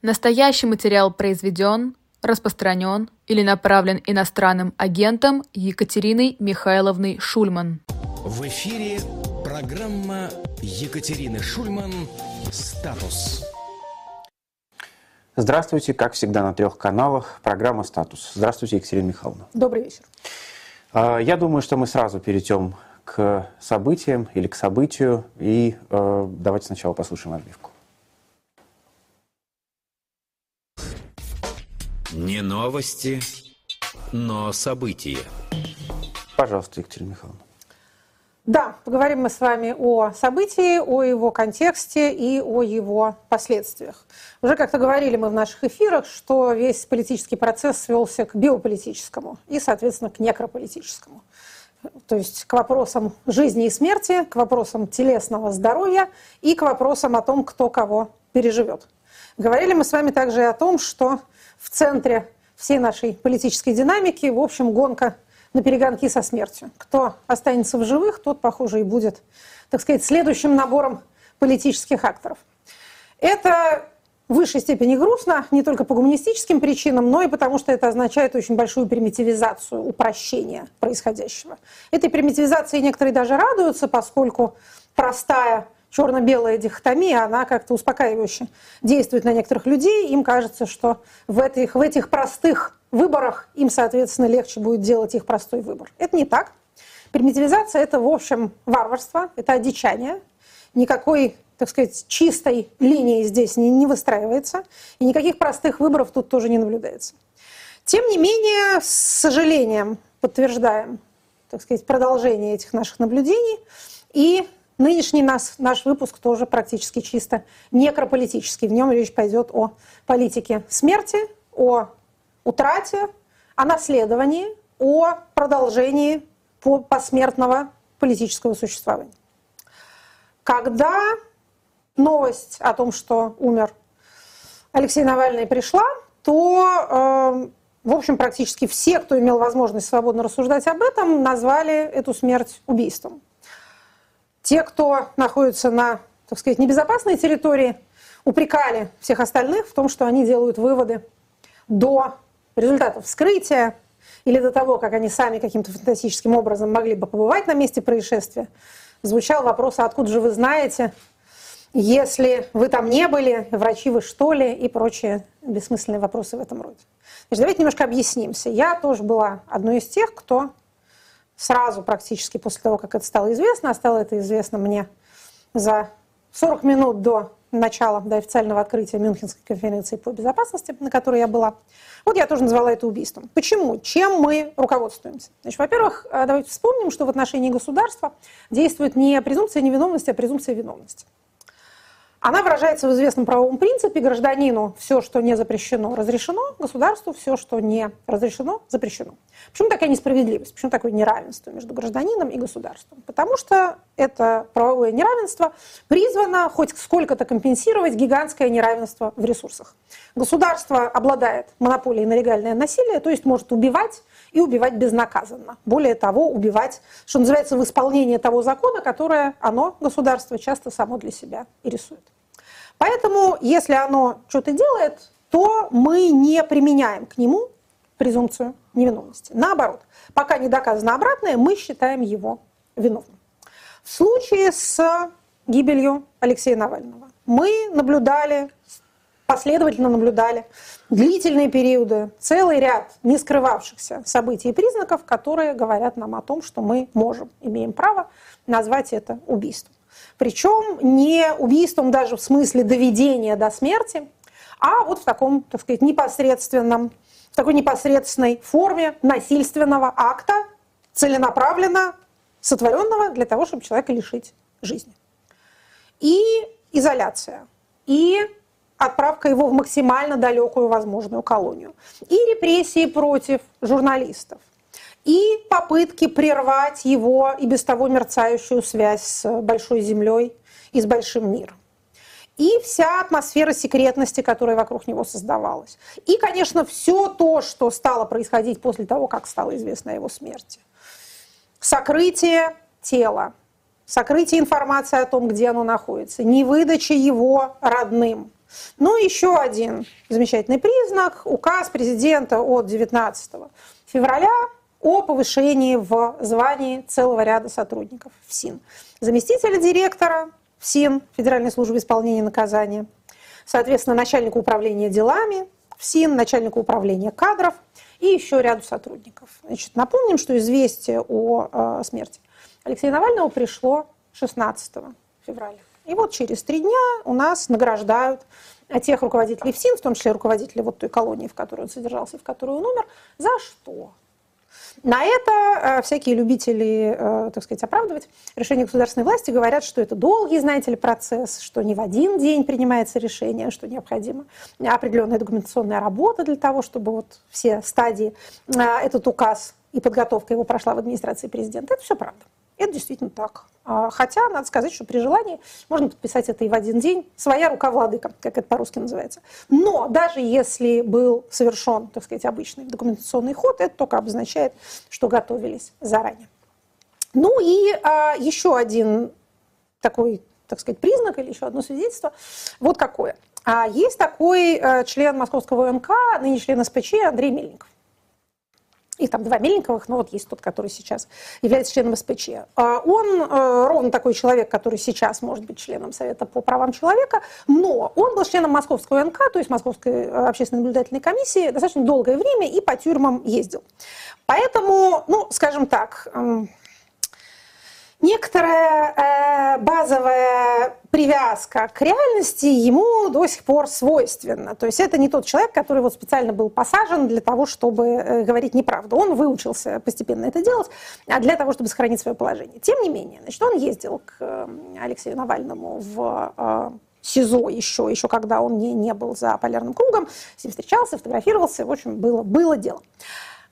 Настоящий материал произведен, распространен или направлен иностранным агентом Екатериной Михайловной Шульман. В эфире программа Екатерины Шульман «Статус». Здравствуйте, как всегда на трех каналах, программа «Статус». Здравствуйте, Екатерина Михайловна. Добрый вечер. А, я думаю, что мы сразу перейдем к событиям или к событию, и э, давайте сначала послушаем отбивку. Не новости, но события. Пожалуйста, Екатерина Михайловна. Да, поговорим мы с вами о событии, о его контексте и о его последствиях. Уже как-то говорили мы в наших эфирах, что весь политический процесс свелся к биополитическому и, соответственно, к некрополитическому. То есть к вопросам жизни и смерти, к вопросам телесного здоровья и к вопросам о том, кто кого переживет. Говорили мы с вами также и о том, что в центре всей нашей политической динамики, в общем, гонка на перегонки со смертью. Кто останется в живых, тот, похоже, и будет, так сказать, следующим набором политических акторов. Это в высшей степени грустно, не только по гуманистическим причинам, но и потому, что это означает очень большую примитивизацию, упрощение происходящего. Этой примитивизации некоторые даже радуются, поскольку простая черно-белая дихотомия, она как-то успокаивающе действует на некоторых людей. Им кажется, что в этих, в этих простых выборах им, соответственно, легче будет делать их простой выбор. Это не так. Примитивизация – это, в общем, варварство, это одичание. Никакой, так сказать, чистой линии здесь не, не выстраивается, и никаких простых выборов тут тоже не наблюдается. Тем не менее, с сожалением подтверждаем, так сказать, продолжение этих наших наблюдений и Нынешний наш, наш выпуск тоже практически чисто некрополитический. В нем речь пойдет о политике смерти, о утрате, о наследовании, о продолжении посмертного политического существования. Когда новость о том, что умер Алексей Навальный, пришла, то, э, в общем, практически все, кто имел возможность свободно рассуждать об этом, назвали эту смерть убийством. Те, кто находится на, так сказать, небезопасной территории, упрекали всех остальных в том, что они делают выводы до результатов вскрытия или до того, как они сами каким-то фантастическим образом могли бы побывать на месте происшествия. Звучал вопрос, а откуда же вы знаете, если вы там не были, врачи вы что ли, и прочие бессмысленные вопросы в этом роде. Значит, давайте немножко объяснимся. Я тоже была одной из тех, кто сразу практически после того, как это стало известно, а стало это известно мне за 40 минут до начала, до официального открытия Мюнхенской конференции по безопасности, на которой я была. Вот я тоже назвала это убийством. Почему? Чем мы руководствуемся? Значит, во-первых, э, давайте вспомним, что в отношении государства действует не презумпция невиновности, а презумпция виновности. Она выражается в известном правовом принципе. Гражданину все, что не запрещено, разрешено. Государству все, что не разрешено, запрещено. Почему такая несправедливость? Почему такое неравенство между гражданином и государством? Потому что это правовое неравенство призвано хоть сколько-то компенсировать гигантское неравенство в ресурсах. Государство обладает монополией на легальное насилие, то есть может убивать и убивать безнаказанно. Более того, убивать, что называется, в исполнении того закона, которое оно, государство, часто само для себя и рисует. Поэтому, если оно что-то делает, то мы не применяем к нему презумпцию невиновности. Наоборот, пока не доказано обратное, мы считаем его виновным. В случае с гибелью Алексея Навального мы наблюдали последовательно наблюдали длительные периоды, целый ряд не скрывавшихся событий и признаков, которые говорят нам о том, что мы можем, имеем право назвать это убийством. Причем не убийством даже в смысле доведения до смерти, а вот в таком, так сказать, непосредственном, в такой непосредственной форме насильственного акта, целенаправленно сотворенного для того, чтобы человека лишить жизни. И изоляция, и отправка его в максимально далекую возможную колонию. И репрессии против журналистов. И попытки прервать его и без того мерцающую связь с большой землей и с большим миром. И вся атмосфера секретности, которая вокруг него создавалась. И, конечно, все то, что стало происходить после того, как стало известно о его смерти. Сокрытие тела, сокрытие информации о том, где оно находится, невыдача его родным – Ну, еще один замечательный признак – указ президента от 19 февраля о повышении в звании целого ряда сотрудников ФСИН. Заместителя директора ФСИН, Федеральной службы исполнения наказания, соответственно, начальника управления делами ФСИН, начальника управления кадров и еще ряду сотрудников. Значит, напомним, что известие о э, смерти Алексея Навального пришло 16 февраля. И вот через три дня у нас награждают тех руководителей ФСИН, в том числе руководителей вот той колонии, в которой он содержался, в которой он умер, за что? На это э, всякие любители, э, так сказать, оправдывать решение государственной власти говорят, что это долгий, знаете ли, процесс, что не в один день принимается решение, что необходима определенная документационная работа для того, чтобы вот все стадии э, этот указ и подготовка его прошла в администрации президента. Это все правда. Это действительно так. А, хотя, надо сказать, что при желании можно подписать это и в один день. Своя рука владыка, как это по-русски называется. Но даже если был совершен, так сказать, обычный документационный ход, это только обозначает, что готовились заранее. Ну и а, еще один такой, так сказать, признак или еще одно свидетельство. Вот какое. А, есть такой а, член Московского МК, ныне член СПЧ Андрей Мельников. Их там два Мельниковых, но вот есть тот, который сейчас является членом СПЧ. А он э, ровно такой человек, который сейчас может быть членом Совета по правам человека, но он был членом Московского НК, то есть Московской э, общественной наблюдательной комиссии, достаточно долгое время и по тюрьмам ездил. Поэтому, ну, скажем так, эм, некоторая э, базовая привязка к реальности ему до сих пор свойственна. То есть это не тот человек, который вот специально был посажен для того, чтобы э, говорить неправду. Он выучился постепенно это делать а для того, чтобы сохранить свое положение. Тем не менее, значит, он ездил к э, Алексею Навальному в СИЗО еще, еще когда он не, не был за полярным кругом, с ним встречался, фотографировался, в общем, было, было дело.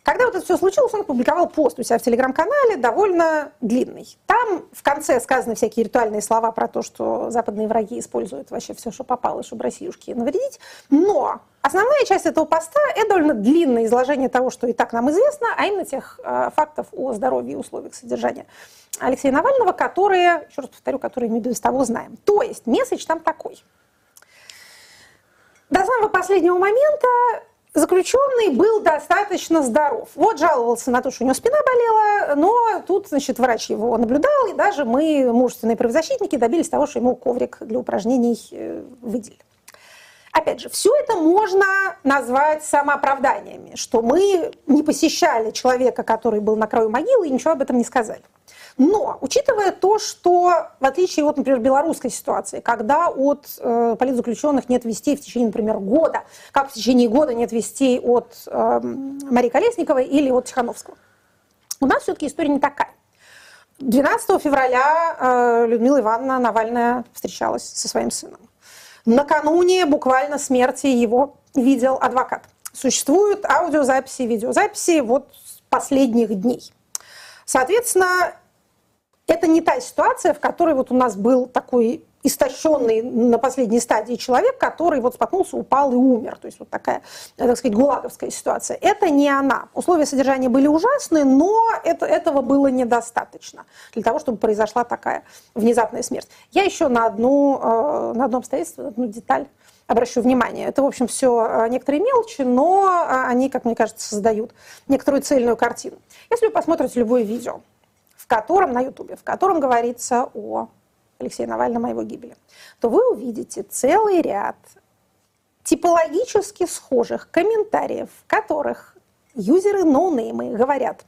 Когда вот это все случилось, он опубликовал пост у себя в телеграм-канале, довольно длинный. Там в конце сказаны всякие ритуальные слова про то, что западные враги используют вообще все, что попало, чтобы Россиюшки навредить. Но основная часть этого поста – это довольно длинное изложение того, что и так нам известно, а именно тех э, фактов о здоровье и условиях содержания Алексея Навального, которые, еще раз повторю, которые мы без того знаем. То есть месседж там такой. До самого последнего момента заключенный был достаточно здоров. Вот жаловался на то, что у него спина болела, но тут, значит, врач его наблюдал, и даже мы, мужественные правозащитники, добились того, что ему коврик для упражнений э, выделили. Опять же, все это можно назвать самооправданиями, что мы не посещали человека, который был на краю могилы, и ничего об этом не сказали. Но, учитывая то, что, в отличие от, например, белорусской ситуации, когда от э, политзаключенных нет вестей в течение, например, года, как в течение года нет вестей от э, Марии Колесниковой или от Тихановского, у нас все-таки история не такая. 12 февраля э, Людмила Ивановна Навальная встречалась со своим сыном. Накануне буквально смерти его видел адвокат. Существуют аудиозаписи и видеозаписи вот последних дней. Соответственно, это не та ситуация, в которой вот у нас был такой истощенный на последней стадии человек, который вот споткнулся, упал и умер. То есть вот такая, так сказать, гулаговская ситуация. Это не она. Условия содержания были ужасные, но это, этого было недостаточно для того, чтобы произошла такая внезапная смерть. Я еще на, одну, э, на одно обстоятельство, на одну деталь обращу внимание. Это, в общем, все э, некоторые мелочи, но э, они, как мне кажется, создают некоторую цельную картину. Если вы посмотрите любое видео, в котором, на Ютубе, в котором говорится о Алексее Навальном, о его гибели, то вы увидите целый ряд типологически схожих комментариев, в которых юзеры ноунеймы говорят,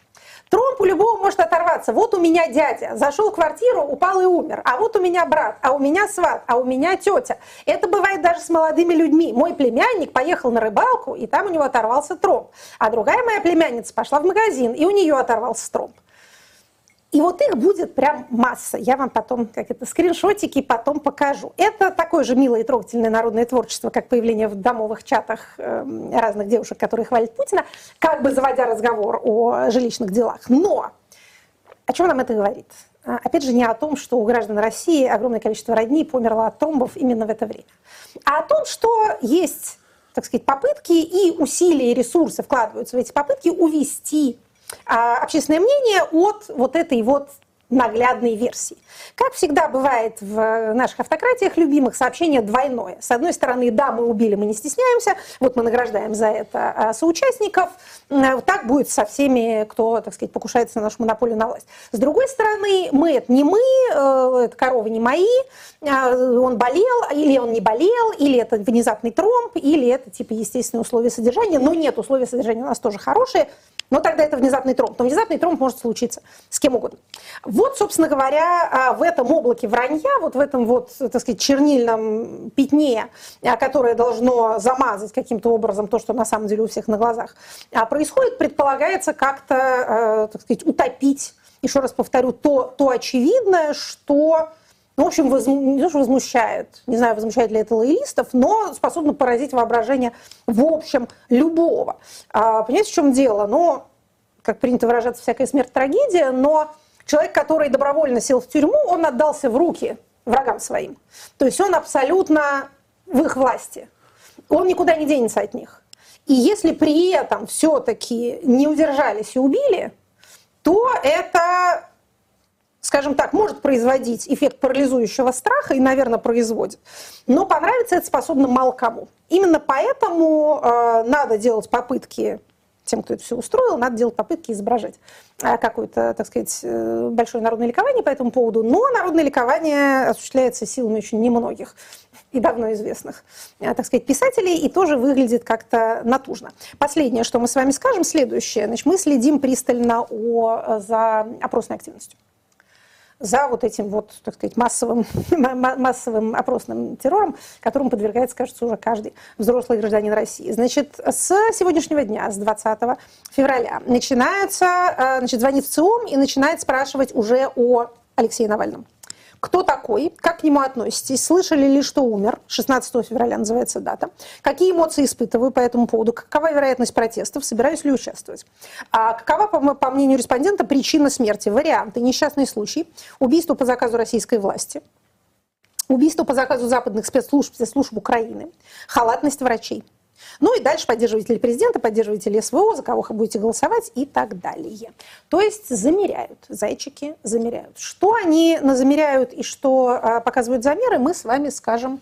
Тромб у любого может оторваться. Вот у меня дядя зашел в квартиру, упал и умер. А вот у меня брат, а у меня сват, а у меня тетя. Это бывает даже с молодыми людьми. Мой племянник поехал на рыбалку, и там у него оторвался тромб. А другая моя племянница пошла в магазин, и у нее оторвался тромб. И вот их будет прям масса. Я вам потом, как это, скриншотики потом покажу. Это такое же милое и трогательное народное творчество, как появление в домовых чатах эм, разных девушек, которые хвалят Путина, как бы заводя разговор о жилищных делах. Но о чем нам это говорит? А, опять же, не о том, что у граждан России огромное количество родней померло от тромбов именно в это время, а о том, что есть, так сказать, попытки и усилия, и ресурсы вкладываются в эти попытки увести общественное мнение от вот этой вот наглядной версии. Как всегда бывает в наших автократиях любимых, сообщение двойное. С одной стороны, да, мы убили, мы не стесняемся, вот мы награждаем за это а соучастников, так будет со всеми, кто, так сказать, покушается на нашу монополию на власть. С другой стороны, мы это не мы, э, это коровы не мои, а, он болел, или он не болел, или это внезапный тромб, или это типа естественные условия содержания, но нет, условия содержания у нас тоже хорошие, но тогда это внезапный тромб. Но внезапный тромб может случиться с кем угодно. Вот, собственно говоря, а, в этом облаке вранья, вот в этом вот, так сказать, чернильном пятне, а, которое должно замазать каким-то образом то, что на самом деле у всех на глазах а, происходит, предполагается как-то, так сказать, утопить, еще раз повторю, то, то очевидное, что ну, в общем, возму... не то, что возмущает, не знаю, возмущает ли это лоялистов, но способно поразить воображение в общем любого. А, понимаете, в чем дело? Ну, как принято выражаться, всякая смерть трагедия, но человек, который добровольно сел в тюрьму, он отдался в руки врагам своим. То есть он абсолютно в их власти. Он никуда не денется от них. И если при этом все-таки не удержались и убили, то это скажем так, может производить эффект парализующего страха и, наверное, производит. Но понравится это способно мало кому. Именно поэтому э, надо делать попытки тем, кто это все устроил, надо делать попытки изображать э, какое-то, так сказать, э, большое народное ликование по этому поводу. Но народное ликование осуществляется силами очень немногих и давно известных, э, так сказать, писателей, и тоже выглядит как-то натужно. Последнее, что мы с вами скажем, следующее. Значит, мы следим пристально о, за опросной активностью за вот этим вот, так сказать, массовым, массовым опросным террором, которому подвергается, кажется, уже каждый взрослый гражданин России. Значит, с сегодняшнего дня, с 20 февраля, начинаются, э, значит, звонит в ЦИОМ и начинает спрашивать уже о Алексее Навальном. Кто такой? Как к нему относитесь? Слышали ли, что умер? 16 февраля называется дата. Какие эмоции испытываю по этому поводу? Какова вероятность протестов? Собираюсь ли участвовать? А какова, по, по мнению респондента, причина смерти? Варианты. Несчастный случай. Убийство по заказу российской власти. Убийство по заказу западных спецслужб, спецслужб Украины. Халатность врачей. Ну и дальше поддерживатели президента, поддерживатели СВО, за кого вы будете голосовать и так далее. То есть замеряют, зайчики замеряют. Что они замеряют и что а, показывают замеры, мы с вами скажем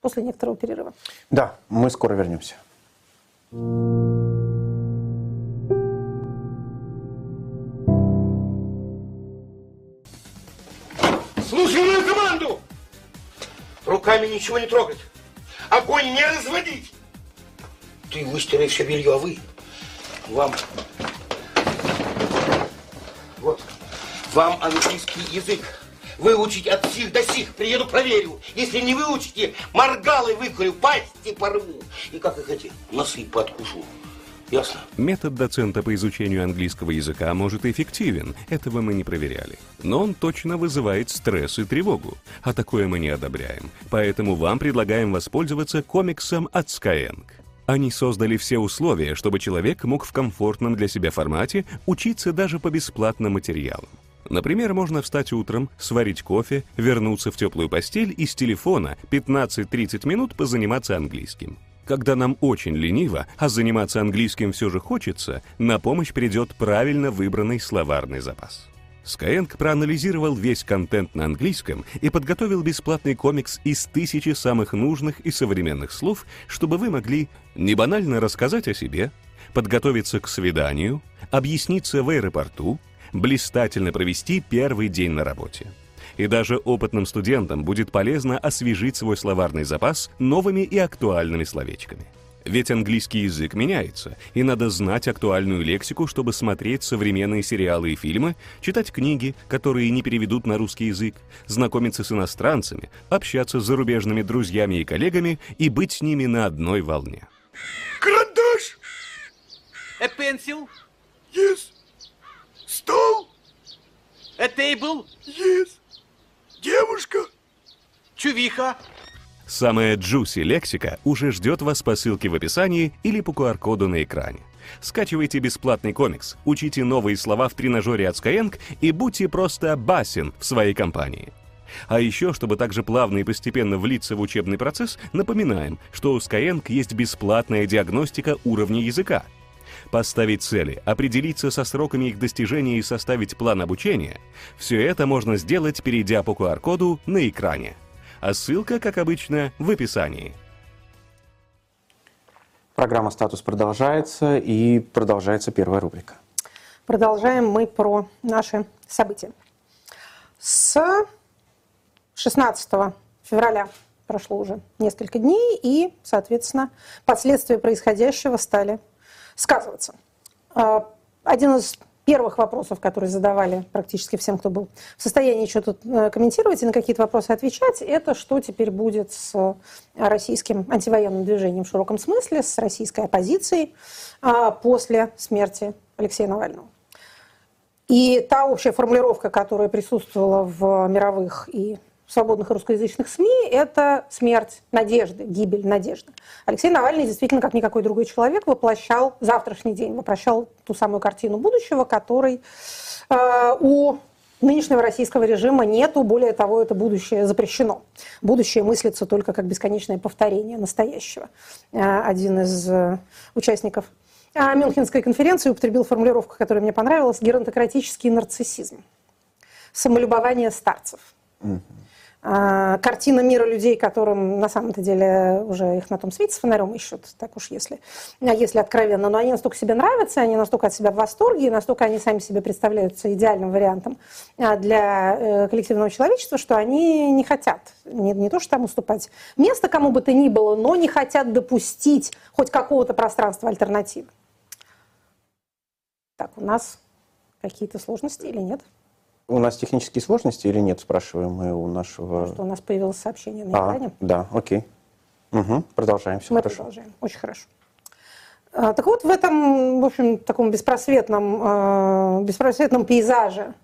после некоторого перерыва. Да, мы скоро вернемся. Слушай мою команду! Руками ничего не трогать. Огонь не разводить. Ты выстирай все белье, а вы, вам, вот, вам английский язык выучить от сих до сих. Приеду, проверю. Если не выучите, моргалы выкурю, пасти порву. И как их эти носы подкушу. Ясно? Метод доцента по изучению английского языка может эффективен, этого мы не проверяли. Но он точно вызывает стресс и тревогу, а такое мы не одобряем. Поэтому вам предлагаем воспользоваться комиксом от Skyeng. Они создали все условия, чтобы человек мог в комфортном для себя формате учиться даже по бесплатным материалам. Например, можно встать утром, сварить кофе, вернуться в теплую постель и с телефона 15-30 минут позаниматься английским. Когда нам очень лениво, а заниматься английским все же хочется, на помощь придет правильно выбранный словарный запас. Skyeng проанализировал весь контент на английском и подготовил бесплатный комикс из тысячи самых нужных и современных слов, чтобы вы могли не банально рассказать о себе, подготовиться к свиданию, объясниться в аэропорту, блистательно провести первый день на работе. И даже опытным студентам будет полезно освежить свой словарный запас новыми и актуальными словечками. Ведь английский язык меняется, и надо знать актуальную лексику, чтобы смотреть современные сериалы и фильмы, читать книги, которые не переведут на русский язык, знакомиться с иностранцами, общаться с зарубежными друзьями и коллегами и быть с ними на одной волне. Карандаш! A pencil? Yes. Стол? A table? Yes. Девушка? Чувиха? Самая juicy лексика уже ждет вас по ссылке в описании или по QR-коду на экране. Скачивайте бесплатный комикс, учите новые слова в тренажере от Skyeng и будьте просто басен в своей компании. А еще, чтобы также плавно и постепенно влиться в учебный процесс, напоминаем, что у Skyeng есть бесплатная диагностика уровня языка. Поставить цели, определиться со сроками их достижения и составить план обучения – все это можно сделать, перейдя по QR-коду на экране. А ссылка, как обычно, в описании. Программа «Статус» продолжается, и продолжается первая рубрика. Продолжаем мы про наши события. С 16 февраля прошло уже несколько дней, и, соответственно, последствия происходящего стали сказываться. А, один из первых вопросов, которые задавали практически всем, кто был в состоянии что-то э, комментировать и на какие-то вопросы отвечать, это что теперь будет с российским антивоенным движением в широком смысле, с российской оппозицией а, после смерти Алексея Навального. И та общая формулировка, которая присутствовала в мировых и свободных русскоязычных СМИ, это смерть надежды, гибель надежды. Алексей Навальный действительно, как никакой другой человек, воплощал завтрашний день, воплощал ту самую картину будущего, которой э, у нынешнего российского режима нету, более того, это будущее запрещено. Будущее мыслится только как бесконечное повторение настоящего. Э, один из э, участников э, Мюнхенской конференции употребил формулировку, которая мне понравилась, геронтократический нарциссизм, самолюбование старцев. Mm-hmm. А, картина мира людей, которым на самом-то деле уже их на том свете с фонарем ищут, так уж если, а если откровенно, но они настолько себе нравятся, они настолько от себя в восторге, настолько они сами себе представляются идеальным вариантом а, для э, коллективного человечества, что они не хотят не, не то, что там уступать место кому бы то ни было, но не хотят допустить хоть какого-то пространства альтернативы. Так, у нас какие-то сложности или нет? У нас технические сложности или нет, спрашиваем мы у нашего... Что у нас появилось сообщение на экране. А, да, окей. Угу, продолжаем, все мы хорошо. продолжаем, очень хорошо. А, так вот, в этом, в общем, таком беспросветном, а, беспросветном пейзаже,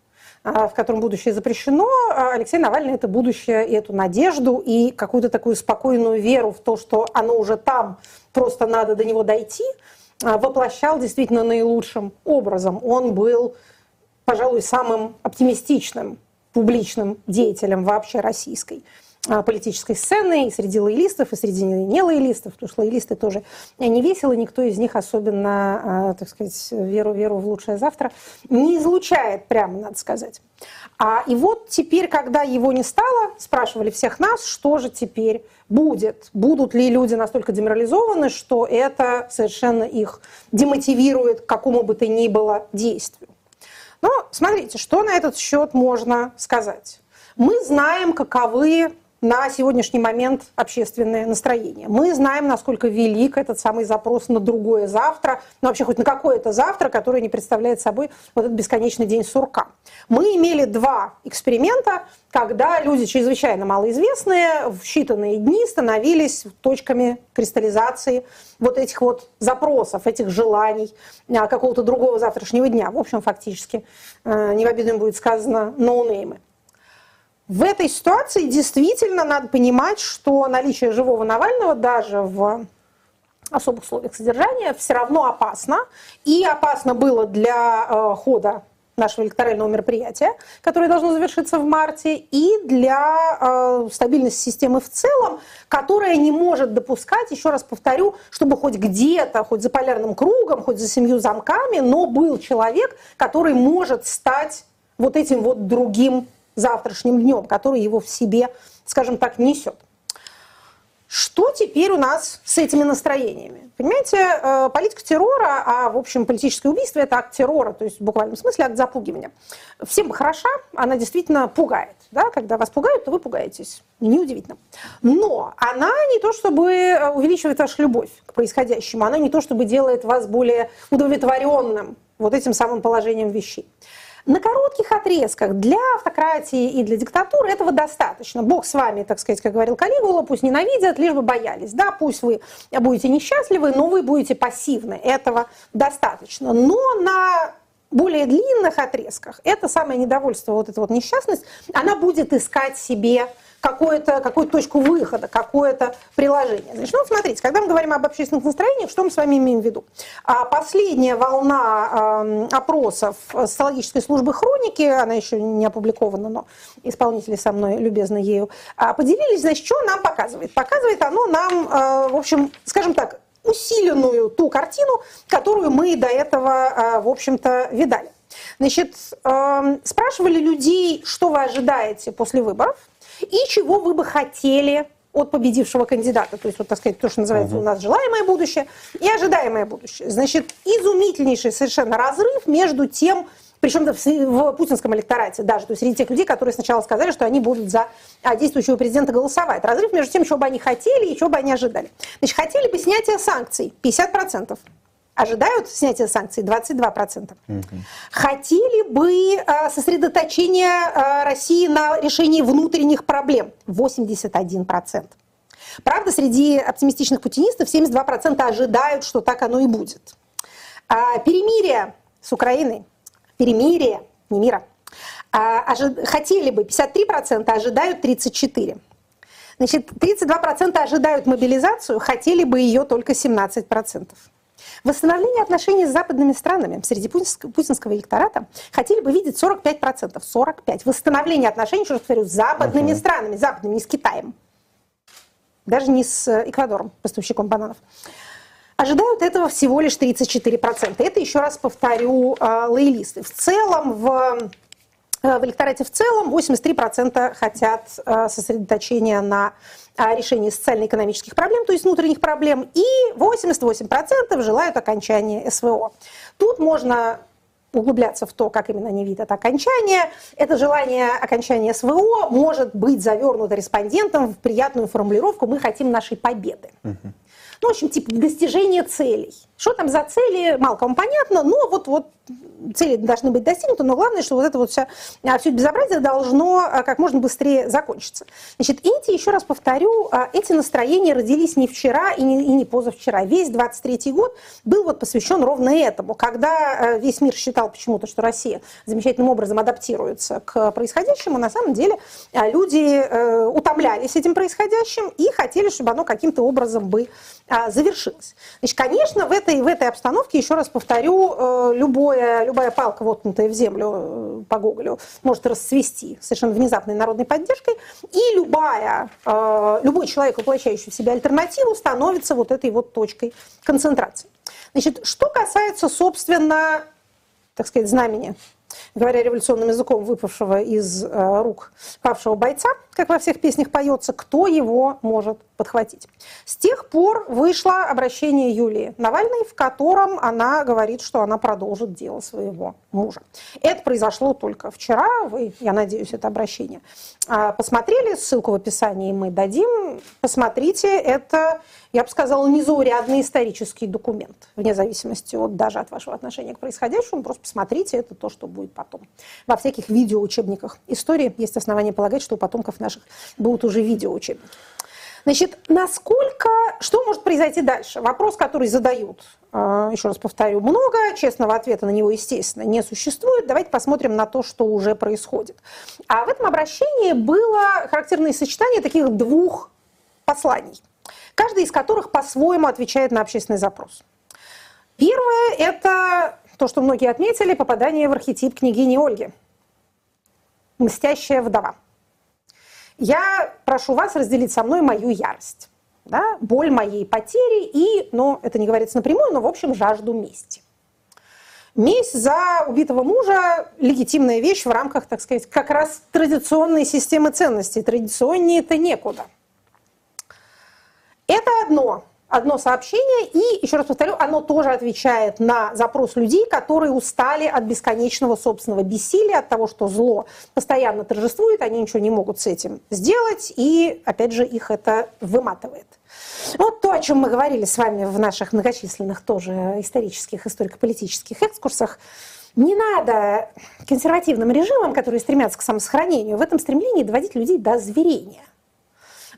а, в котором будущее запрещено, Алексей Навальный это будущее и эту надежду, и какую-то такую спокойную веру в то, что оно уже там, просто надо до него дойти, воплощал действительно наилучшим образом. Он был пожалуй, самым оптимистичным публичным деятелем вообще российской а, политической сцены и среди лоялистов, и среди нелоялистов, потому что лоялисты тоже не весело, никто из них особенно, а, так сказать, веру, веру в лучшее завтра не излучает, прямо надо сказать. А, и вот теперь, когда его не стало, спрашивали всех нас, что же теперь будет. Будут ли люди настолько деморализованы, что это совершенно их демотивирует к какому бы то ни было действию. Но смотрите, что на этот счет можно сказать. Мы знаем, каковы на сегодняшний момент общественное настроение. Мы знаем, насколько велик этот самый запрос на другое завтра, ну вообще хоть на какое-то завтра, которое не представляет собой вот этот бесконечный день сурка. Мы имели два эксперимента, когда люди чрезвычайно малоизвестные в считанные дни становились точками кристаллизации вот этих вот запросов, этих желаний а, какого-то другого завтрашнего дня. В общем, фактически, э, не в обиду будет сказано, ноунеймы. В этой ситуации действительно надо понимать, что наличие живого Навального даже в особых условиях содержания все равно опасно. И опасно было для э, хода нашего электорального мероприятия, которое должно завершиться в марте, и для э, стабильности системы в целом, которая не может допускать, еще раз повторю, чтобы хоть где-то, хоть за полярным кругом, хоть за семью замками, но был человек, который может стать вот этим вот другим завтрашним днем, который его в себе, скажем так, несет. Что теперь у нас с этими настроениями? Понимаете, э, политика террора, а в общем политическое убийство – это акт террора, то есть в буквальном смысле акт запугивания. Всем бы хороша, она действительно пугает. Да? Когда вас пугают, то вы пугаетесь. Неудивительно. Но она не то чтобы э, увеличивает вашу любовь к происходящему, она не то чтобы делает вас более удовлетворенным вот этим самым положением вещей. На коротких отрезках для автократии и для диктатуры этого достаточно. Бог с вами, так сказать, как говорил Калигула, пусть ненавидят, лишь бы боялись. Да, пусть вы будете несчастливы, но вы будете пассивны. Этого достаточно. Но на более длинных отрезках это самое недовольство, вот эта вот несчастность, она будет искать себе какую-то какую точку выхода, какое-то приложение. Значит, ну, смотрите, когда мы говорим об общественных настроениях, что мы с вами имеем в виду? А последняя волна э, опросов социологической службы хроники, она еще не опубликована, но исполнители со мной любезно ею а, поделились, значит, что нам показывает? Показывает оно нам, э, в общем, скажем так, усиленную ту картину, которую мы до этого, в общем-то, видали. Значит, эм, спрашивали людей, что вы ожидаете после выборов и чего вы бы хотели от победившего кандидата. То есть, вот, так сказать, то, что называется у нас желаемое будущее и ожидаемое будущее. Значит, изумительнейший совершенно разрыв между тем, причем в путинском электорате даже, то есть среди тех людей, которые сначала сказали, что они будут за а, действующего президента голосовать. Разрыв между тем, чего бы они хотели и чего бы они ожидали. Значит, хотели бы снятия санкций 50% ожидают снятия санкций 22%. Угу. Хотели бы э, сосредоточения э, России на решении внутренних проблем 81%. Правда, среди оптимистичных путинистов 72% ожидают, что так оно и будет. А, перемирие с Украиной, перемирие, не мира, а, ожи... хотели бы 53%, а ожидают 34%. Значит, 32% ожидают мобилизацию, хотели бы ее только 17%. Восстановление отношений с западными странами среди путинского электората хотели бы видеть 45%. 45%. Восстановление отношений, еще раз повторю, с западными uh-huh. странами, западными, не с Китаем. Даже не с Эквадором, поставщиком бананов. Ожидают этого всего лишь 34%. Это, еще раз повторю, э, лоялисты. В целом, в Э, в электорате в целом 83% хотят э, сосредоточения на э, решении социально-экономических проблем, то есть внутренних проблем, и 88% желают окончания СВО. Тут можно углубляться в то, как именно они видят окончание. Это желание окончания СВО может быть завернуто респондентом в приятную формулировку «мы хотим нашей победы». Угу. Ну, в общем, типа достижение целей. Что там за цели, мало кому понятно, но вот, вот цели должны быть достигнуты, но главное, что вот это вот вся, а, все безобразие должно а, как можно быстрее закончиться. Значит, эти, еще раз повторю, а, эти настроения родились не вчера и не, и не позавчера. Весь 23 год был вот посвящен ровно этому, когда весь мир считал почему-то, что Россия замечательным образом адаптируется к происходящему, на самом деле люди э, утомлялись этим происходящим и хотели, чтобы оно каким-то образом бы завершилось. Значит, конечно, в этой, в этой обстановке, еще раз повторю, э, любое, любая палка, воткнутая в землю э, по Гоголю, может расцвести совершенно внезапной народной поддержкой, и любая, э, любой человек, воплощающий в себя альтернативу, становится вот этой вот точкой концентрации. Значит, что касается, собственно, так сказать, знамени говоря революционным языком, выпавшего из рук павшего бойца, как во всех песнях поется, кто его может подхватить. С тех пор вышло обращение Юлии Навальной, в котором она говорит, что она продолжит дело своего мужа. Это произошло только вчера, вы, я надеюсь, это обращение а, посмотрели, ссылку в описании мы дадим, посмотрите, это, я бы сказала, незаурядный исторический документ, вне зависимости от, даже от вашего отношения к происходящему, просто посмотрите, это то, что будет потом. Во всяких видеоучебниках истории есть основания полагать, что у потомков наших будут уже видеоучебники. Значит, насколько, что может произойти дальше? Вопрос, который задают, а, еще раз повторю, много, честного ответа на него, естественно, не существует. Давайте посмотрим на то, что уже происходит. А в этом обращении было характерное сочетание таких двух посланий, каждый из которых по-своему отвечает на общественный запрос. Первое – это то, что многие отметили, попадание в архетип княгини Ольги. Мстящая вдова. Я прошу вас разделить со мной мою ярость, да, боль моей потери и, ну, это не говорится напрямую, но, в общем, жажду мести. Месть за убитого мужа – легитимная вещь в рамках, так сказать, как раз традиционной системы ценностей. Традиционнее это некуда. Это одно одно сообщение, и, еще раз повторю, оно тоже отвечает на запрос людей, которые устали от бесконечного собственного бессилия, от того, что зло постоянно торжествует, они ничего не могут с этим сделать, и, опять же, их это выматывает. Вот то, о чем мы говорили с вами в наших многочисленных тоже исторических, историко-политических экскурсах, не надо консервативным режимам, которые стремятся к самосохранению, в этом стремлении доводить людей до зверения.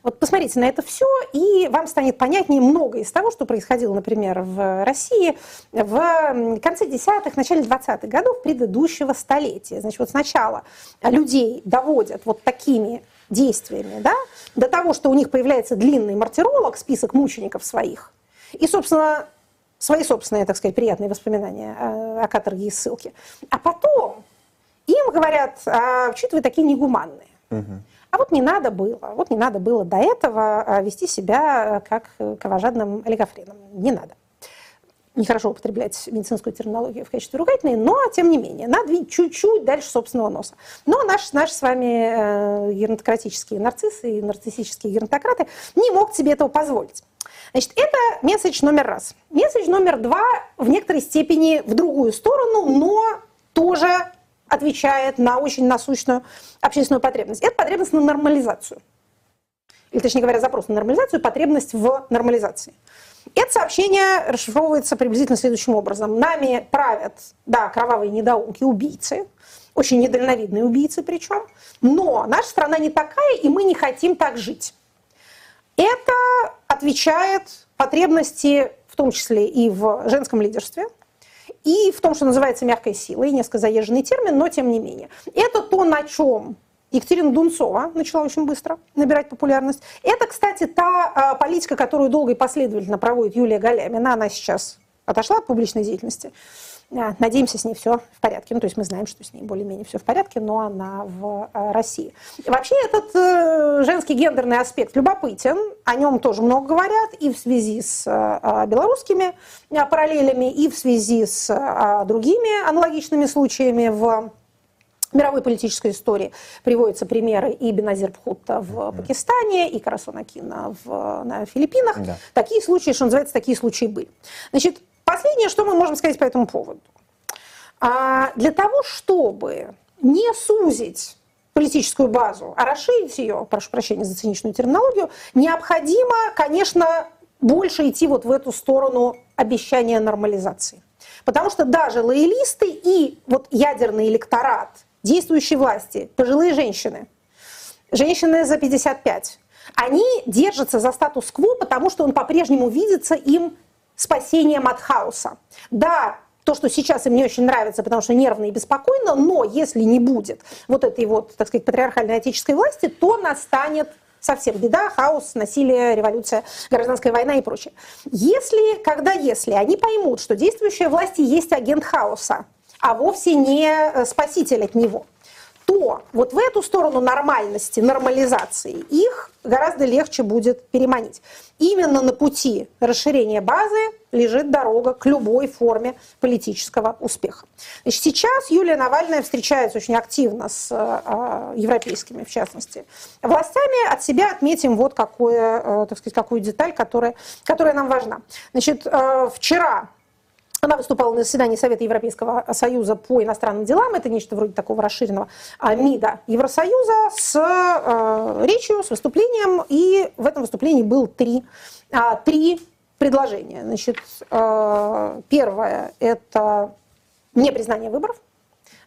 Вот посмотрите на это все, и вам станет понятнее многое из того, что происходило, например, в России в конце десятых, начале 20-х годов предыдущего столетия. Значит, вот сначала людей доводят вот такими действиями, да, до того, что у них появляется длинный мартиролог, список мучеников своих, и, собственно, свои собственные, так сказать, приятные воспоминания о каторге и ссылке. А потом им говорят, а что вы такие негуманные? Угу. А вот не надо было, вот не надо было до этого а, вести себя как кровожадным олигофреном. Не надо. Нехорошо употреблять медицинскую терминологию в качестве ругательной, но тем не менее, надо видеть чуть-чуть дальше собственного носа. Но наш, наш с вами э, геронтократические нарциссы и нарциссические геронтократы не мог себе этого позволить. Значит, это месседж номер раз. Месседж номер два в некоторой степени в другую сторону, но тоже отвечает на очень насущную общественную потребность. Это потребность на нормализацию. Или, точнее говоря, запрос на нормализацию, потребность в нормализации. Это сообщение расшифровывается приблизительно следующим образом. Нами правят, да, кровавые недоумки, убийцы, очень недальновидные убийцы причем, но наша страна не такая, и мы не хотим так жить. Это отвечает потребности, в том числе и в женском лидерстве, и в том, что называется мягкой силой, несколько заезженный термин, но тем не менее. Это то, на чем Екатерина Дунцова начала очень быстро набирать популярность. Это, кстати, та э, политика, которую долго и последовательно проводит Юлия Галямина. Она сейчас отошла от публичной деятельности. Надеемся, с ней все в порядке. Ну, то есть мы знаем, что с ней более-менее все в порядке, но она в э, России. И вообще этот э, женский гендерный аспект любопытен. О нем тоже много говорят и в связи с э, белорусскими параллелями, и в связи с другими аналогичными случаями в мировой политической истории приводятся примеры и Беназир Бхутта в Пакистане, и Карасонакина в, на Филиппинах. Да. Такие случаи, что называется, такие случаи были. Значит, последнее, что мы можем сказать по этому поводу. А для того, чтобы не сузить политическую базу, а расширить ее, прошу прощения за циничную терминологию, необходимо, конечно, больше идти вот в эту сторону обещания нормализации. Потому что даже лоялисты и вот ядерный электорат действующей власти, пожилые женщины, женщины за 55, они держатся за статус-кво, потому что он по-прежнему видится им спасением от хаоса. Да, то, что сейчас им не очень нравится, потому что нервно и беспокойно, но если не будет вот этой вот, так сказать, патриархальной отеческой власти, то настанет совсем беда, хаос, насилие, революция, гражданская война и прочее. Если, когда если они поймут, что действующая власть есть агент хаоса, а вовсе не э, спаситель от него, то вот в эту сторону нормальности, нормализации их гораздо легче будет переманить. Именно на пути расширения базы лежит дорога к любой форме политического успеха. Значит, сейчас Юлия Навальная встречается очень активно с э, европейскими, в частности, властями. От себя отметим вот какое, э, так сказать, какую деталь, которая, которая нам важна. Значит, э, вчера она выступала на заседании Совета Европейского Союза по иностранным делам. Это нечто вроде такого расширенного МИДа Евросоюза с э, речью, с выступлением. И в этом выступлении был три, э, три предложения. Значит, э, первое – это непризнание выборов.